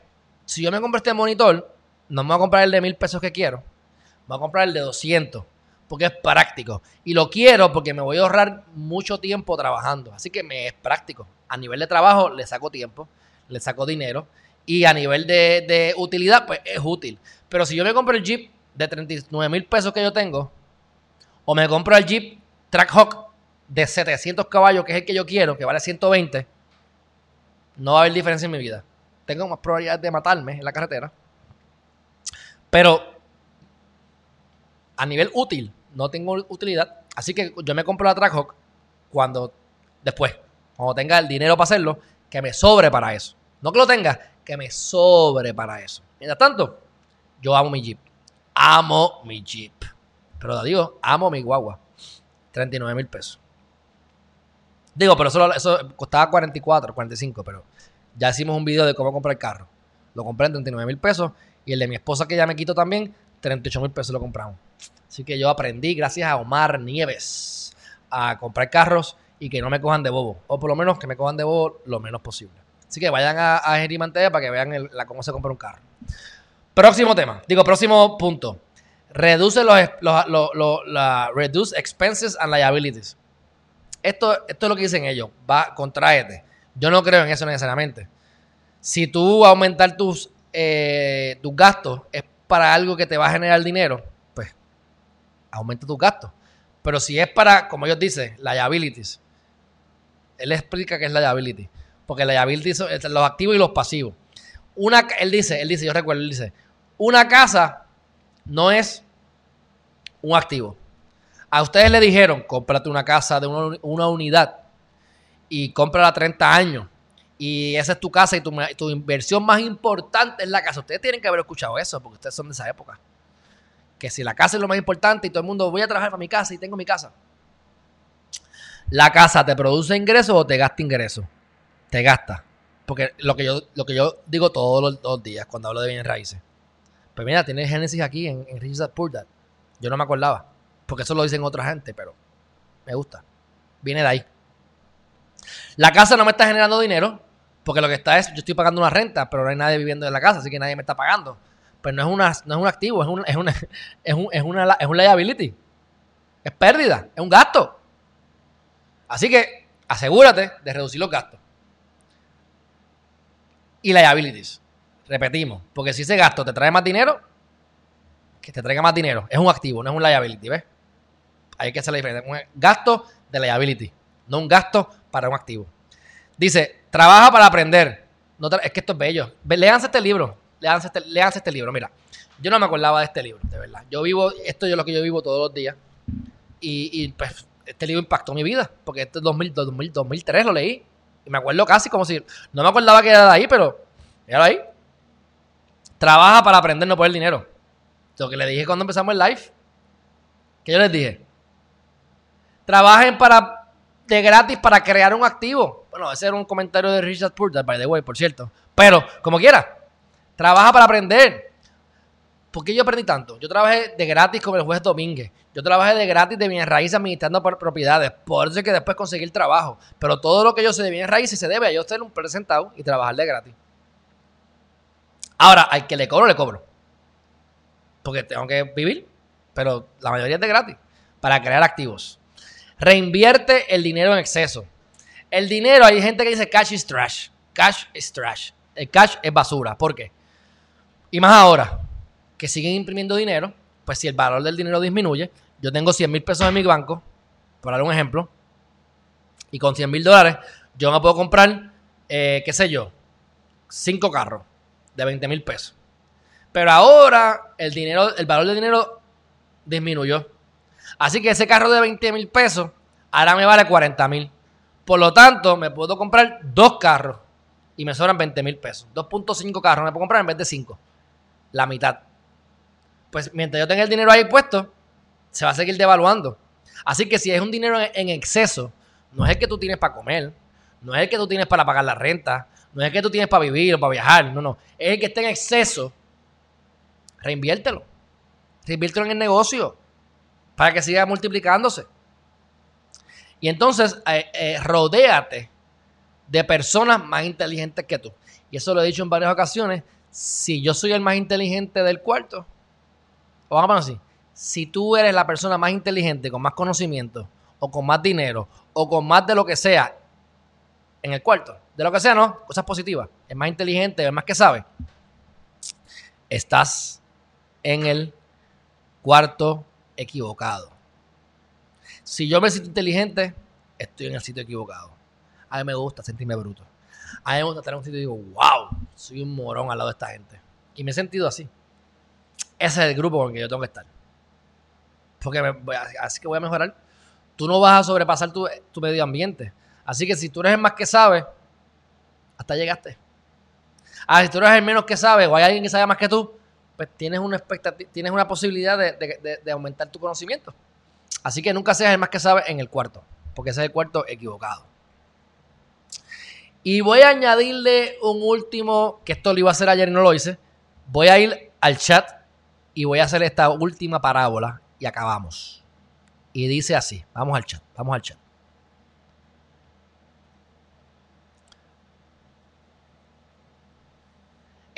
si yo me compro este monitor, no me voy a comprar el de mil pesos que quiero, me voy a comprar el de 200 porque es práctico. Y lo quiero porque me voy a ahorrar mucho tiempo trabajando. Así que me es práctico. A nivel de trabajo le saco tiempo, le saco dinero. Y a nivel de, utilidad, pues es útil. Pero si yo me compro el Jeep de 39 mil pesos que yo tengo, o me compro el Jeep Trackhawk de 700 caballos, que es el que yo quiero, que vale 120, no va a haber diferencia en mi vida tengo más probabilidades de matarme en la carretera. Pero a nivel útil, no tengo utilidad. Así que yo me compro la Trackhawk cuando, después, cuando tenga el dinero para hacerlo, que me sobre para eso. No que lo tenga, que me sobre para eso. Mientras tanto, yo amo mi Jeep. Amo mi Jeep. Pero te digo, amo mi guagua. 39 mil pesos. Digo, pero eso, eso costaba 44, 45, pero ya hicimos un video de cómo comprar carro. Lo compré en 39 mil pesos. Y el de mi esposa que ya me quito también, 38 mil pesos lo compramos. Así que yo aprendí, gracias a Omar Nieves, a comprar carros y que no me cojan de bobo. O por lo menos que me cojan de bobo lo menos posible. Así que vayan a, a para que vean la, cómo se compra un carro. Próximo tema. Digo, próximo punto. Reduce los, los, reduce expenses and liabilities. Esto, esto es lo que dicen ellos. Va, contraete. Yo no creo en eso necesariamente. Si tú aumentar tus, eh, tus gastos es para algo que te va a generar dinero, pues aumenta tus gastos. Pero si es para, como ellos dicen, liabilities, él explica qué es liability. Porque liability son los activos y los pasivos. Una, él dice, él dice, yo recuerdo, él dice, una casa no es un activo. A ustedes le dijeron, cómprate una casa de una, unidad y cómprala 30 años. Y esa es tu casa y tu, inversión más importante es la casa. Ustedes tienen que haber escuchado eso porque ustedes son de esa época. Que si la casa es lo más importante y todo el mundo voy a trabajar para mi casa y tengo mi casa. ¿La casa te produce ingresos o te gasta ingresos? Te gasta. Porque lo que yo, lo que yo digo todos los, días cuando hablo de bienes raíces. Pues mira, tiene Génesis aquí en, en Richard Yo no me acordaba. Porque eso lo dicen otra gente, pero me gusta. Viene de ahí. La casa no me está generando dinero. Porque lo que está es, yo estoy pagando una renta, pero no hay nadie viviendo en la casa, así que nadie me está pagando. Pues no es, una, no es un activo, es, un, es, una, (laughs) es, un, es, una, es un liability. Es pérdida, es un gasto. Así que asegúrate de reducir los gastos. Y liabilities. Repetimos, porque si ese gasto te trae más dinero, que te traiga más dinero. Es un activo, no es un liability, ¿ves? Hay que hacer la diferencia. Gasto de liability, no un gasto para un activo. Dice, trabaja para aprender. Es que esto es bello. Leanse este libro. Leanse este, este libro. Mira, yo no me acordaba de este libro, de verdad. Yo vivo, esto es lo que yo vivo todos los días. Y, pues este libro impactó mi vida, porque este es 2000, 2003 lo leí. Y me acuerdo casi como si, no me acordaba que era de ahí, pero era ahí. Trabaja para aprender, no por el dinero. Lo que le dije cuando empezamos el live. Que yo les dije. Trabajen para, de gratis para crear un activo. Bueno, ese era un comentario de Richard Porter, by the way, por cierto. Pero, como quiera, trabaja para aprender. ¿Por qué yo aprendí tanto? Yo trabajé de gratis con el juez Domínguez. Yo trabajé de gratis de bienes raíces administrando propiedades. Por eso es que después conseguí el trabajo. Pero todo lo que yo sé de bienes raíces se debe a yo ser un presentado y trabajar de gratis. Ahora, al que le cobro, le cobro. Porque tengo que vivir. Pero la mayoría es de gratis. Para crear activos. Reinvierte el dinero en exceso. El dinero, hay gente que dice cash is trash. Cash is trash. El cash es basura. ¿Por qué? Y más ahora que siguen imprimiendo dinero, pues si el valor del dinero disminuye, yo tengo 100 mil pesos en mi banco, por dar un ejemplo, y con 100 mil dólares yo me puedo comprar, eh, qué sé yo, cinco carros de 20 mil pesos. Pero ahora el dinero, el valor del dinero disminuyó. Así que ese carro de 20 mil pesos ahora me vale 40 mil. Por lo tanto, me puedo comprar dos carros y me sobran 20 mil pesos. 2.5 carros me puedo comprar en vez de 5. La mitad pues mientras yo tenga el dinero ahí puesto, se va a seguir devaluando. Así que si es un dinero en exceso, no es el que tú tienes para comer, no es el que tú tienes para pagar la renta, no es que tú tienes para vivir o para viajar, no, no. Es el que está en exceso, reinviértelo. Reinviértelo en el negocio para que siga multiplicándose. Y entonces, eh, eh, rodéate de personas más inteligentes que tú. Y eso lo he dicho en varias ocasiones. Si yo soy el más inteligente del cuarto, o vamos a así, si tú eres la persona más inteligente, con más conocimiento, o con más dinero, o con más de lo que sea en el cuarto, de lo que sea, ¿no? Cosas positivas, es más inteligente, es más que sabe, estás en el cuarto equivocado. Si yo me siento inteligente, estoy en el sitio equivocado. A mí me gusta sentirme bruto. A mí me gusta estar en un sitio y digo, wow, soy un morón al lado de esta gente. Y me he sentido así. Ese es el grupo con el que yo tengo que estar. Porque así que voy a mejorar. Tú no vas a sobrepasar tu, medio ambiente. Así que si tú eres el más que sabe, hasta llegaste. Ah, si tú eres el menos que sabe o hay alguien que sabe más que tú, pues tienes una, tienes una posibilidad de, de aumentar tu conocimiento. Así que nunca seas el más que sabe en el cuarto, porque ese es el cuarto equivocado. Y voy a añadirle un último, que esto lo iba a hacer ayer y no lo hice. Voy a ir al chat y voy a hacer esta última parábola y acabamos. Y dice así, vamos al chat, vamos al chat.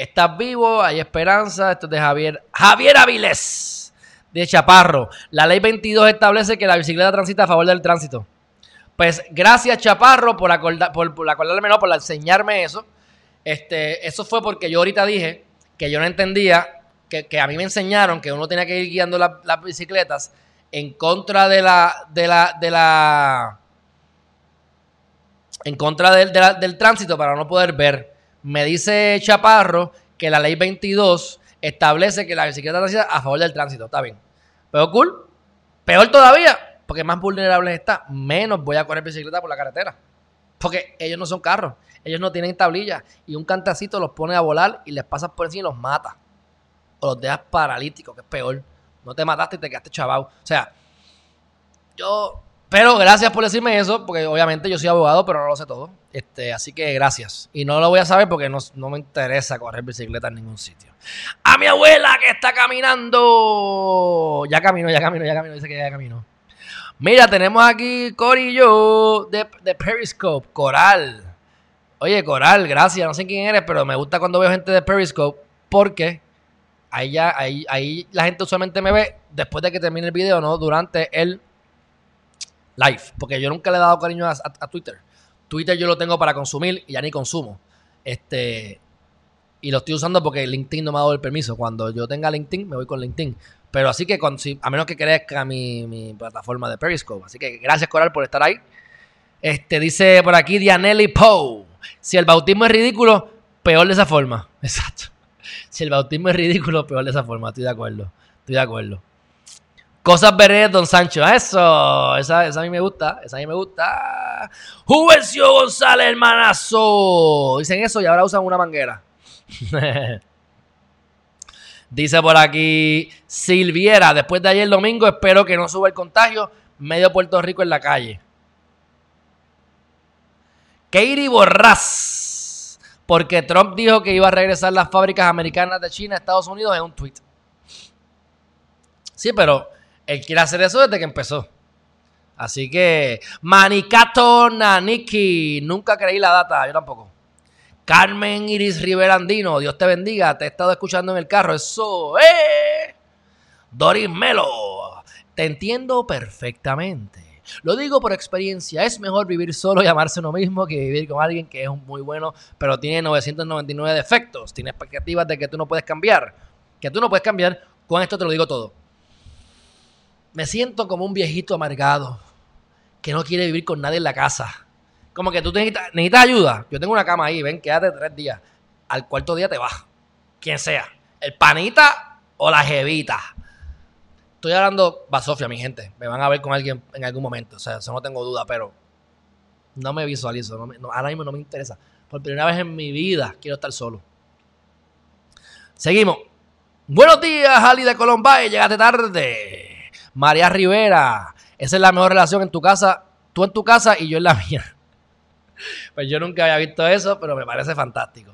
Estás vivo, hay esperanza. Esto es de Javier. Javier Avilés. De Chaparro, la ley 22 establece que la bicicleta transita a favor del tránsito. Pues gracias Chaparro por, por, por acordarme, no, por enseñarme eso. Este, eso fue porque yo ahorita dije que yo no entendía, que, a mí me enseñaron que uno tenía que ir guiando las bicicletas en contra de la, de la, de la, en contra del tránsito para no poder ver. Me dice Chaparro que la ley 22 establece que la bicicleta transita a favor del tránsito. Está bien. Pero cool. Peor todavía, porque más vulnerables está, menos voy a correr bicicleta por la carretera. Porque ellos no son carros, ellos no tienen tablillas. Y un cantacito los pone a volar y les pasas por encima y los mata. O los dejas paralíticos, que es peor. No te mataste y te quedaste chavado. O sea, yo pero gracias por decirme eso, porque obviamente yo soy abogado, pero no lo sé todo. Este, así que gracias. Y no lo voy a saber porque no, me interesa correr bicicleta en ningún sitio. A mi abuela que está caminando. Ya camino, ya camino, ya camino. Dice que ya camino. Mira, tenemos aquí Corillo de, de Periscope, Coral. Oye, Coral, gracias. No sé quién eres, pero me gusta cuando veo gente de Periscope porque ahí, ya, ahí, ahí la gente usualmente me ve después de que termine el video, no durante el live, porque yo nunca le he dado cariño a, Twitter. Twitter yo lo tengo para consumir y ya ni consumo. Este, y lo estoy usando porque LinkedIn no me ha dado el permiso. Cuando yo tenga LinkedIn, me voy con LinkedIn. Pero así que, a menos que crezca mi, mi, plataforma de Periscope. Así que gracias, Coral, por estar ahí. Este, dice por aquí Dianelli Poe. Si el bautismo es ridículo, peor de esa forma. (laughs) Exacto. Si el bautismo es ridículo, peor de esa forma. Estoy de acuerdo. Estoy de acuerdo. Cosas veré, Don Sancho. Eso, esa, esa, a mí me gusta. Esa a mí me gusta. Juvencio González, hermanazo. Dicen eso y ahora usan una manguera. (laughs) Dice por aquí Silviera. Después de ayer domingo, espero que no suba el contagio. Medio Puerto Rico en la calle. Katie Borrás. Porque Trump dijo que iba a regresar las fábricas americanas de China a Estados Unidos en un tweet. Sí, pero él quiere hacer eso desde que empezó. Así que, Manicato Naniki, nunca creí la data, yo tampoco. Carmen Iris Rivera Andino, Dios te bendiga, te he estado escuchando en el carro, eso, ¡eh! Doris Melo, te entiendo perfectamente. Lo digo por experiencia, es mejor vivir solo y amarse uno mismo que vivir con alguien que es muy bueno, pero tiene 999 defectos, tiene expectativas de que tú no puedes cambiar, que tú no puedes cambiar, con esto te lo digo todo. Me siento como un viejito amargado que no quiere vivir con nadie en la casa. Como que tú necesitas, ayuda. Yo tengo una cama ahí, ven, quédate tres días. Al cuarto día te vas. Quien sea. El panita o la jevita. Estoy hablando Basofia, mi gente. Me van a ver con alguien en algún momento. O sea, eso no tengo duda, pero no me visualizo. ahora mismo no me interesa. Por primera vez en mi vida quiero estar solo. Seguimos. Buenos días, Ali de Colombay. Llegaste tarde. María Rivera, esa es la mejor relación en tu casa, tú en tu casa y yo en la (laughs) mía. Pues yo nunca había visto eso, pero me parece fantástico.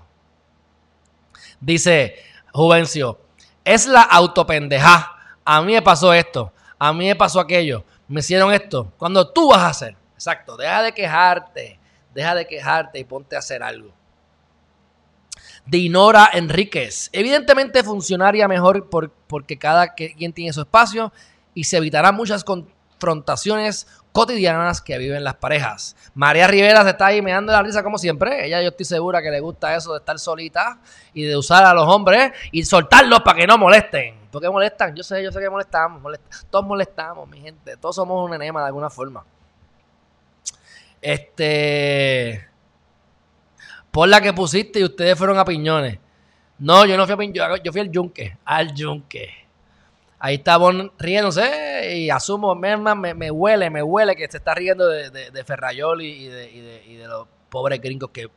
Dice Juvencio, es la autopendeja. A mí me pasó esto, a mí me pasó aquello, me hicieron esto. Cuando tú vas a hacer, exacto, deja de quejarte, deja de quejarte y ponte a hacer algo. Dinora Enríquez, evidentemente funcionaría mejor porque cada quien tiene su espacio y se evitarán muchas confrontaciones cotidianas que viven las parejas. María Rivera se está ahí meando la risa como siempre. Ella yo estoy segura que le gusta eso de estar solita y de usar a los hombres y soltarlos para que no molesten. ¿Por qué molestan? Yo sé, yo sé que molestamos. todos molestamos, mi gente. Todos somos un enema de alguna forma. Este... Por la que pusiste y ustedes fueron a piñones. No, yo no fui a piñones, yo fui al yunque. Al yunque. Ahí está Bon riéndose y asumo, me, me, huele, me huele que se está riendo de, de, Ferrayol y de, y, de, los pobres gringos que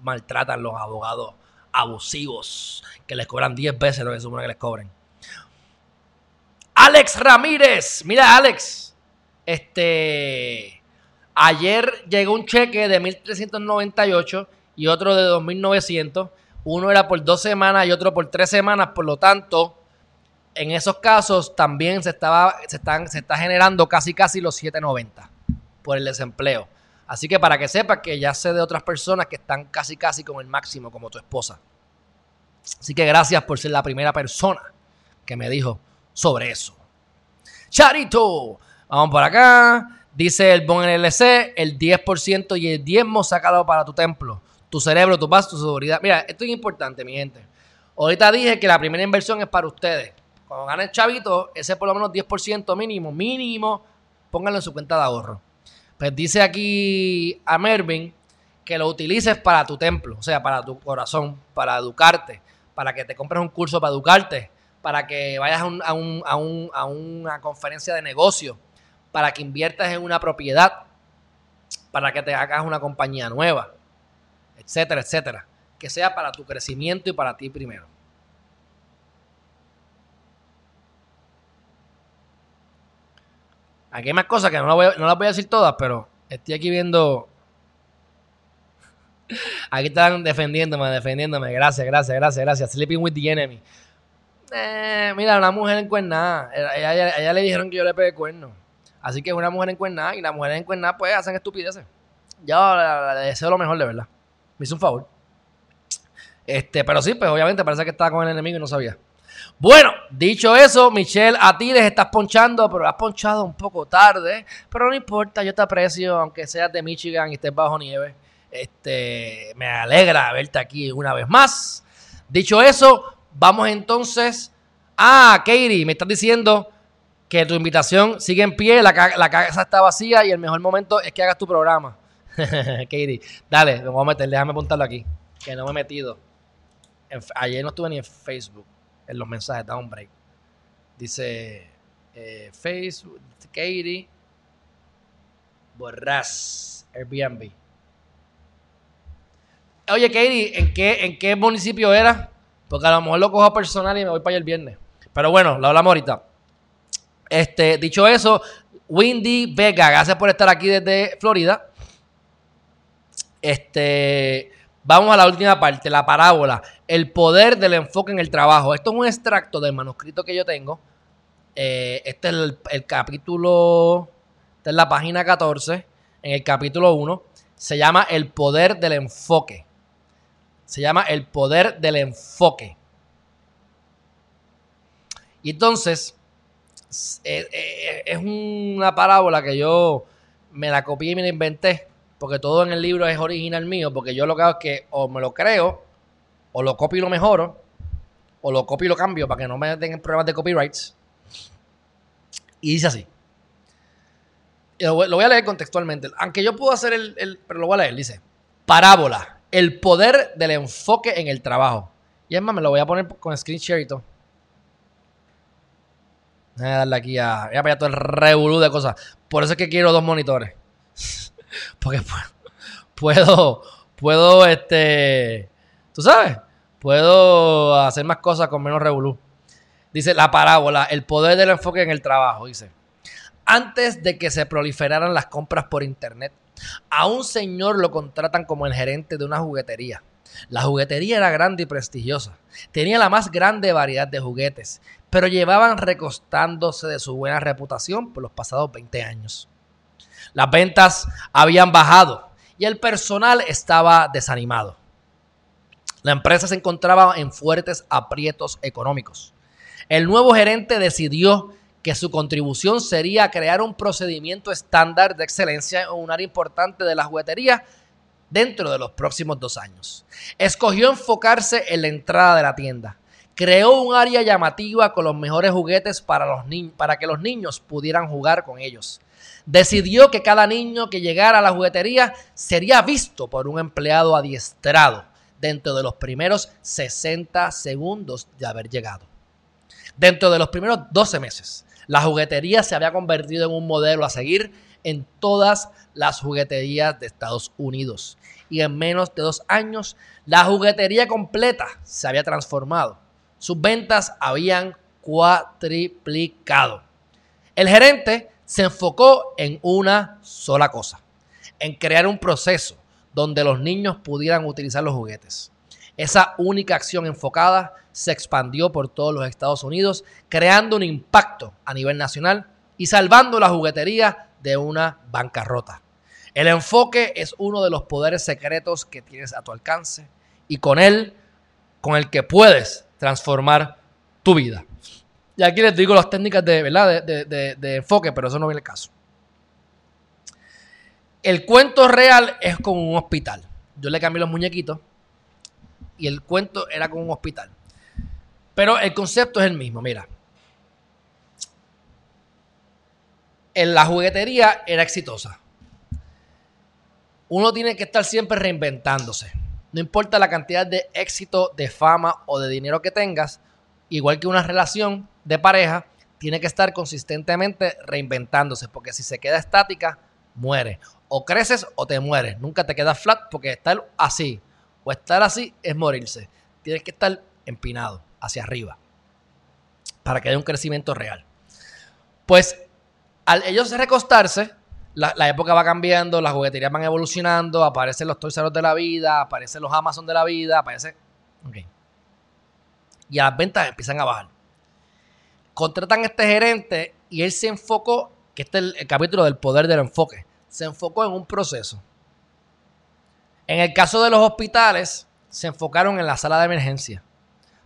maltratan los abogados abusivos, que les cobran 10 veces lo que supone que les cobren. Alex Ramírez, mira Alex, este, ayer llegó un cheque de 1.398 y otro de 2.900. Uno era por dos semanas y otro por tres semanas, por lo tanto, en esos casos también se, estaba, se, están, se está generando casi casi los 790 por el desempleo. Así que para que sepas que ya sé de otras personas que están casi casi con el máximo como tu esposa. Así que gracias por ser la primera persona que me dijo sobre eso. Charito. Vamos por acá. Dice el Bon NLC, el 10% y el diezmo sácalo para tu templo, tu cerebro, tu paz, tu seguridad. Mira, esto es importante, mi gente. Ahorita dije que la primera inversión es para ustedes. Cuando ganen chavito, ese por lo menos 10% mínimo, mínimo, pónganlo en su cuenta de ahorro. Pues dice aquí a Mervin que lo utilices para tu templo, o sea, para tu corazón, para educarte, para que te compres un curso para educarte, para que vayas a, a una conferencia de negocio para que inviertas en una propiedad, para que te hagas una compañía nueva, etcétera, etcétera. Que sea para tu crecimiento y para ti primero. Aquí hay más cosas que no, no las voy a decir todas, pero estoy aquí viendo. Aquí están defendiéndome, defendiéndome. Gracias, gracias, gracias, gracias. Sleeping with the enemy. Eh, mira, una mujer en cuerna. Ella, ella, le dijeron que yo le pegué cuerno. Así que es una mujer encuernada y las mujeres encuernadas pues hacen estupideces. Yo le, deseo lo mejor de verdad. Me hizo un favor. Este, pero sí, pues obviamente parece que estaba con el enemigo y no sabía. Bueno, dicho eso, Michelle, a ti les estás ponchando, pero has ponchado un poco tarde. Pero no importa, yo te aprecio, aunque seas de Michigan y estés bajo nieve. Este, me alegra verte aquí una vez más. Dicho eso, vamos entonces. Ah, Katie, me estás diciendo que tu invitación sigue en pie, la, casa está vacía y el mejor momento es que hagas tu programa. (laughs) Katie, dale, me voy a meter, déjame apuntarlo aquí, que no me he metido. ayer no estuve ni en Facebook, en los mensajes, da un break. Dice eh, Facebook, Katie, Borras, Airbnb. Oye, Katie, ¿en qué, ¿en qué municipio era? Porque a lo mejor lo cojo personal y me voy para allá el viernes. Pero bueno, lo hablamos ahorita. Este, dicho eso, Windy Vega, gracias por estar aquí desde Florida. Este, vamos a la última parte, la parábola, el poder del enfoque en el trabajo. Esto es un extracto del manuscrito que yo tengo. Eh, este es el, capítulo, esta es la página 14, en el capítulo 1, se llama el poder del enfoque. Se llama el poder del enfoque. Y entonces, eh, eh, es una parábola que yo me la copié y me la inventé, porque todo en el libro es original mío, porque yo lo que hago es que o me lo creo, o lo copio y lo mejoro, o lo copio y lo cambio para que no me den problemas de copyrights. Y dice así. Lo voy, a leer contextualmente. Aunque yo puedo hacer el, Pero lo voy a leer. Dice: Parábola. El poder del enfoque en el trabajo. Y es más, me lo voy a poner con screen share y todo. Voy a darle aquí a. Voy a todo el revolú de cosas. Por eso es que quiero dos monitores. (laughs) Porque puedo. Puedo, este. Tú sabes. Puedo hacer más cosas con menos revolú. Dice la parábola, el poder del enfoque en el trabajo. Dice. Antes de que se proliferaran las compras por internet, a un señor lo contratan como el gerente de una juguetería. La juguetería era grande y prestigiosa. Tenía la más grande variedad de juguetes pero llevaban recostándose de su buena reputación por los pasados 20 años. Las ventas habían bajado y el personal estaba desanimado. La empresa se encontraba en fuertes aprietos económicos. El nuevo gerente decidió que su contribución sería crear un procedimiento estándar de excelencia en un área importante de la juguetería dentro de los próximos dos años. Escogió enfocarse en la entrada de la tienda, creó un área llamativa con los mejores juguetes para, los para que los niños pudieran jugar con ellos. Decidió que cada niño que llegara a la juguetería sería visto por un empleado adiestrado dentro de los primeros 60 segundos de haber llegado. Dentro de los primeros 12 meses, la juguetería se había convertido en un modelo a seguir en todas las jugueterías de Estados Unidos. Y en menos de dos años, la juguetería completa se había transformado sus ventas habían cuatriplicado. El gerente se enfocó en una sola cosa, en crear un proceso donde los niños pudieran utilizar los juguetes. Esa única acción enfocada se expandió por todos los Estados Unidos, creando un impacto a nivel nacional y salvando la juguetería de una bancarrota. El enfoque es uno de los poderes secretos que tienes a tu alcance y con él, con el que puedes transformar tu vida. Y aquí les digo las técnicas de, ¿verdad? De, enfoque, pero eso no viene el caso. El cuento real es con un hospital. Yo le cambié los muñequitos y el cuento era con un hospital. Pero el concepto es el mismo, mira. En la juguetería era exitosa. Uno tiene que estar siempre reinventándose. No importa la cantidad de éxito, de fama o de dinero que tengas, igual que una relación de pareja, tiene que estar consistentemente reinventándose, porque si se queda estática, muere. O creces o te mueres. Nunca te quedas flat porque estar así o estar así es morirse. Tienes que estar empinado hacia arriba para que haya un crecimiento real. Pues al ellos recostarse, la, época va cambiando, las jugueterías van evolucionando, aparecen los Toys de la vida, aparecen los Amazon de la vida, aparece... Okay y las ventas empiezan a bajar. Contratan a este gerente y él se enfocó, que este es el, capítulo del poder del enfoque, se enfocó en un proceso. En el caso de los hospitales, se enfocaron en la sala de emergencia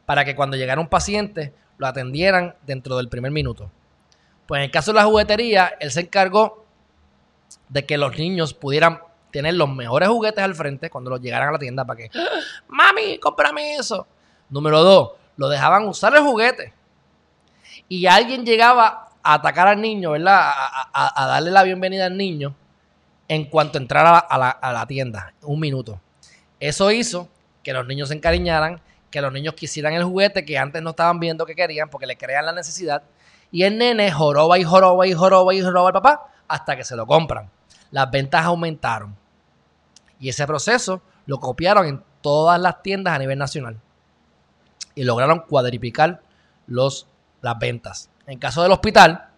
para que cuando llegara un paciente lo atendieran dentro del primer minuto. Pues en el caso de la juguetería, él se encargó de que los niños pudieran tener los mejores juguetes al frente cuando los llegaran a la tienda para que, ¡Ah! mami, cómprame eso. Número dos, lo dejaban usar el juguete. Y alguien llegaba a atacar al niño, ¿verdad? A, darle la bienvenida al niño en cuanto entrara a la, tienda. Un minuto. Eso hizo que los niños se encariñaran, que los niños quisieran el juguete que antes no estaban viendo que querían porque le crean la necesidad. Y el nene joroba y joroba y joroba y joroba al papá hasta que se lo compran. Las ventas aumentaron. Y ese proceso lo copiaron en todas las tiendas a nivel nacional y lograron cuadriplicar los, las ventas. En caso del hospital,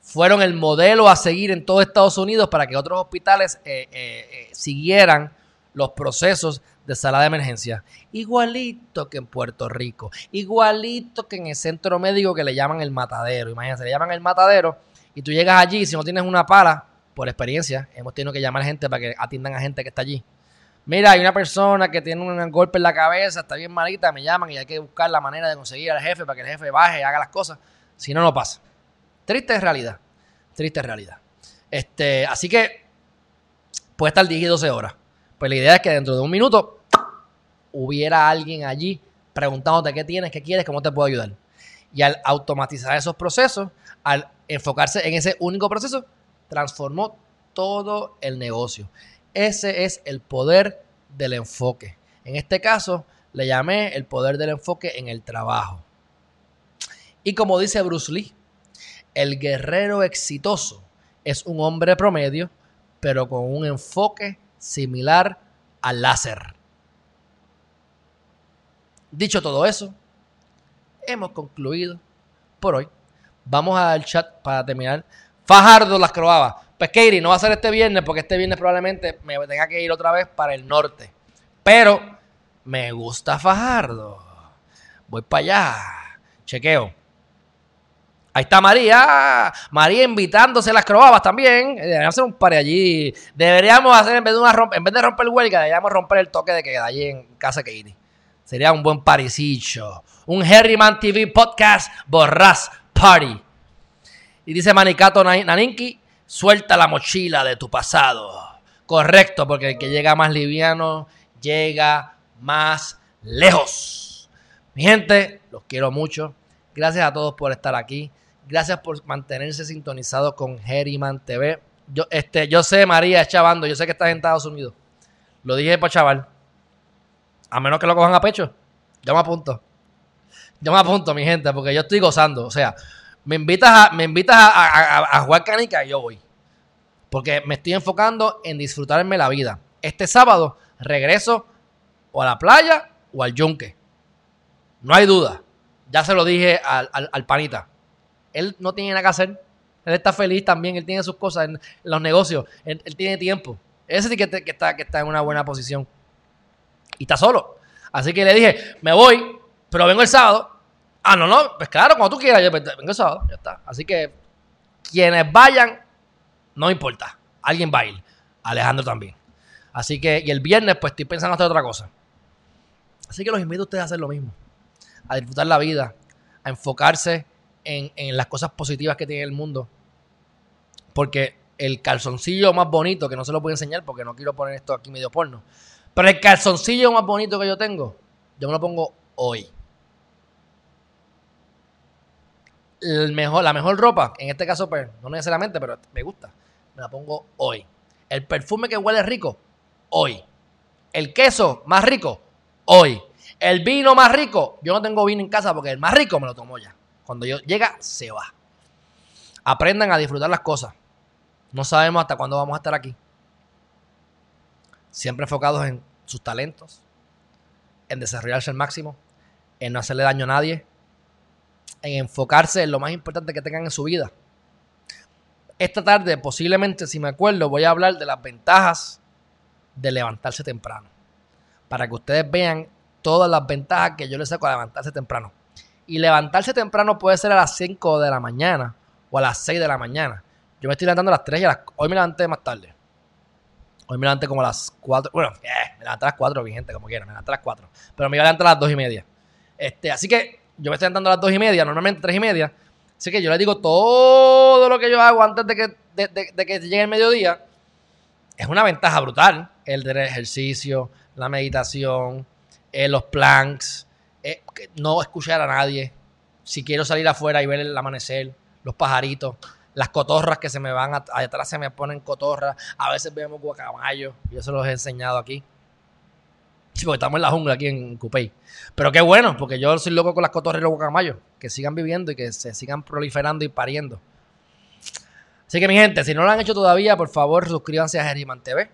fueron el modelo a seguir en todo Estados Unidos para que otros hospitales eh, eh, eh, siguieran los procesos de sala de emergencia. Igualito que en Puerto Rico, igualito que en el centro médico que le llaman el matadero. Imagínense, le llaman el matadero y tú llegas allí, si no tienes una pala, por experiencia, hemos tenido que llamar gente para que atiendan a gente que está allí mira, hay una persona que tiene un golpe en la cabeza, está bien malita, me llaman y hay que buscar la manera de conseguir al jefe para que el jefe baje y haga las cosas. Si no, no pasa. Triste realidad. Triste realidad. Este, así que puede estar 10 y 12 horas. Pues la idea es que dentro de un minuto hubiera alguien allí preguntándote qué tienes, qué quieres, cómo te puedo ayudar. Y al automatizar esos procesos, al enfocarse en ese único proceso, transformó todo el negocio. Ese es el poder del enfoque. En este caso, le llamé el poder del enfoque en el trabajo. Y como dice Bruce Lee, el guerrero exitoso es un hombre promedio, pero con un enfoque similar al láser. Dicho todo eso, hemos concluido por hoy. Vamos al chat para terminar. Fajardo las croabas. Pues Katie, no va a ser este viernes porque este viernes probablemente me tenga que ir otra vez para el norte. Pero me gusta Fajardo. Voy para allá. Chequeo. Ahí está María. María invitándose a las croabas también. Deberíamos hacer un par allí. Deberíamos hacer, en vez de, una en vez de romper el huelga, deberíamos romper el toque de queda allí en casa Katie. Sería un buen parisicho. Un Harryman TV podcast borras party. Y dice Manicato Naninki, Suelta la mochila de tu pasado. Correcto, porque el que llega más liviano llega más lejos. Mi gente, los quiero mucho. Gracias a todos por estar aquí. Gracias por mantenerse sintonizados con Herriman TV. Yo, este, yo sé, María, es chavando. Yo sé que estás en Estados Unidos. Lo dije para chaval. A menos que lo cojan a pecho. Yo me apunto. Yo me apunto, mi gente, porque yo estoy gozando. O sea, me invitas a, me invitas a, jugar canica y yo voy. Porque me estoy enfocando en disfrutarme la vida. Este sábado regreso o a la playa o al yunque. No hay duda. Ya se lo dije al, panita. Él no tiene nada que hacer. Él está feliz también. Él tiene sus cosas en, los negocios. Él, tiene tiempo. Ese sí que, está, que está en una buena posición. Y está solo. Así que le dije, me voy, pero vengo el sábado Ah, no, no, pues claro, cuando tú quieras, yo pues, vengo sábado, ya está. Así que quienes vayan, no importa. Alguien va a ir. Alejandro también. Así que, y el viernes, pues estoy pensando hacer otra cosa. Así que los invito a ustedes a hacer lo mismo. A disfrutar la vida, a a enfocarse en, en las cosas positivas que tiene el mundo. Porque el calzoncillo más bonito, que no se lo puedo enseñar porque no quiero poner esto aquí medio porno, pero el calzoncillo más bonito que yo tengo, yo me lo pongo hoy. La mejor ropa, en este caso, pues, no necesariamente, pero me gusta, me la pongo hoy. El perfume que huele rico, hoy. El queso más rico, hoy. El vino más rico, yo no tengo vino en casa porque el más rico me lo tomo ya. Cuando yo llega, se va. Aprendan a disfrutar las cosas. No sabemos hasta cuándo vamos a estar aquí. Siempre enfocados en sus talentos, en desarrollarse al máximo, en no hacerle daño a nadie, en enfocarse en lo más importante que tengan en su vida. Esta tarde, posiblemente, si me acuerdo, voy a hablar de las ventajas de levantarse temprano. Para que ustedes vean todas las ventajas que yo les saco a levantarse temprano. Y levantarse temprano puede ser a las 5 de la mañana o a las 6 de la mañana. Yo me estoy levantando a las 3 y a las... Hoy me levanté más tarde. Hoy me levanté como a las 4. Bueno, eh, me levanté a las 4, mi gente, como quiera. Me levanté a las 4. Pero me iba a levantar a las 2 y media. Este, así que yo me estoy levantando a las 2 y media, normalmente 3 y media. Así que yo les digo todo lo que yo hago antes de que, de, que llegue el mediodía. Es una ventaja brutal. El del ejercicio, la meditación, eh, los planks, eh, no escuchar a nadie. Si quiero salir afuera y ver el amanecer, los pajaritos las cotorras que se me van atrás se me ponen cotorras, a veces vemos guacamayos, yo se los he enseñado aquí. Porque estamos en la jungla aquí en Cupey. Pero qué bueno, porque yo soy loco con las cotorras y los guacamayos, que sigan viviendo y que se sigan proliferando y pariendo. Así que mi gente, si no lo han hecho todavía, por favor suscríbanse a Geriman TV.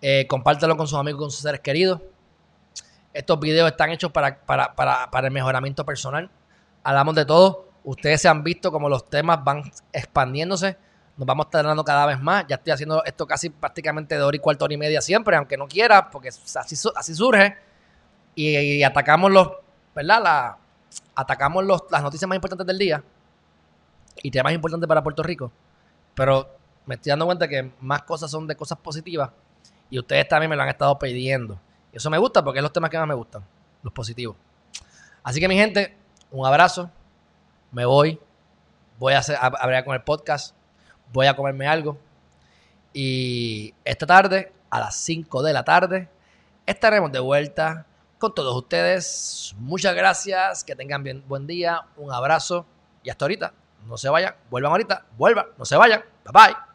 Eh, compártelo con sus amigos, con sus seres queridos. Estos videos están hechos para, para, para, para el mejoramiento personal. Hablamos de todo Ustedes se han visto como los temas van expandiéndose. Nos vamos tardando cada vez más. Ya estoy haciendo esto casi prácticamente de hora y cuarto, hora y media siempre, aunque no quiera, porque así, así surge. Y, atacamos los, ¿verdad? La, atacamos los, las noticias más importantes del día y temas importantes para Puerto Rico. Pero me estoy dando cuenta que más cosas son de cosas positivas y ustedes también me lo han estado pidiendo. Y eso me gusta porque es los temas que más me gustan, los positivos. Así que mi gente, un abrazo me voy, voy a, hacer, a, con el podcast, voy a comerme algo. Y esta tarde, a las 5 de la tarde, estaremos de vuelta con todos ustedes. Muchas gracias, que tengan bien, buen día, un abrazo y hasta ahorita. No se vayan, vuelvan ahorita, vuelvan, no se vayan. Bye bye.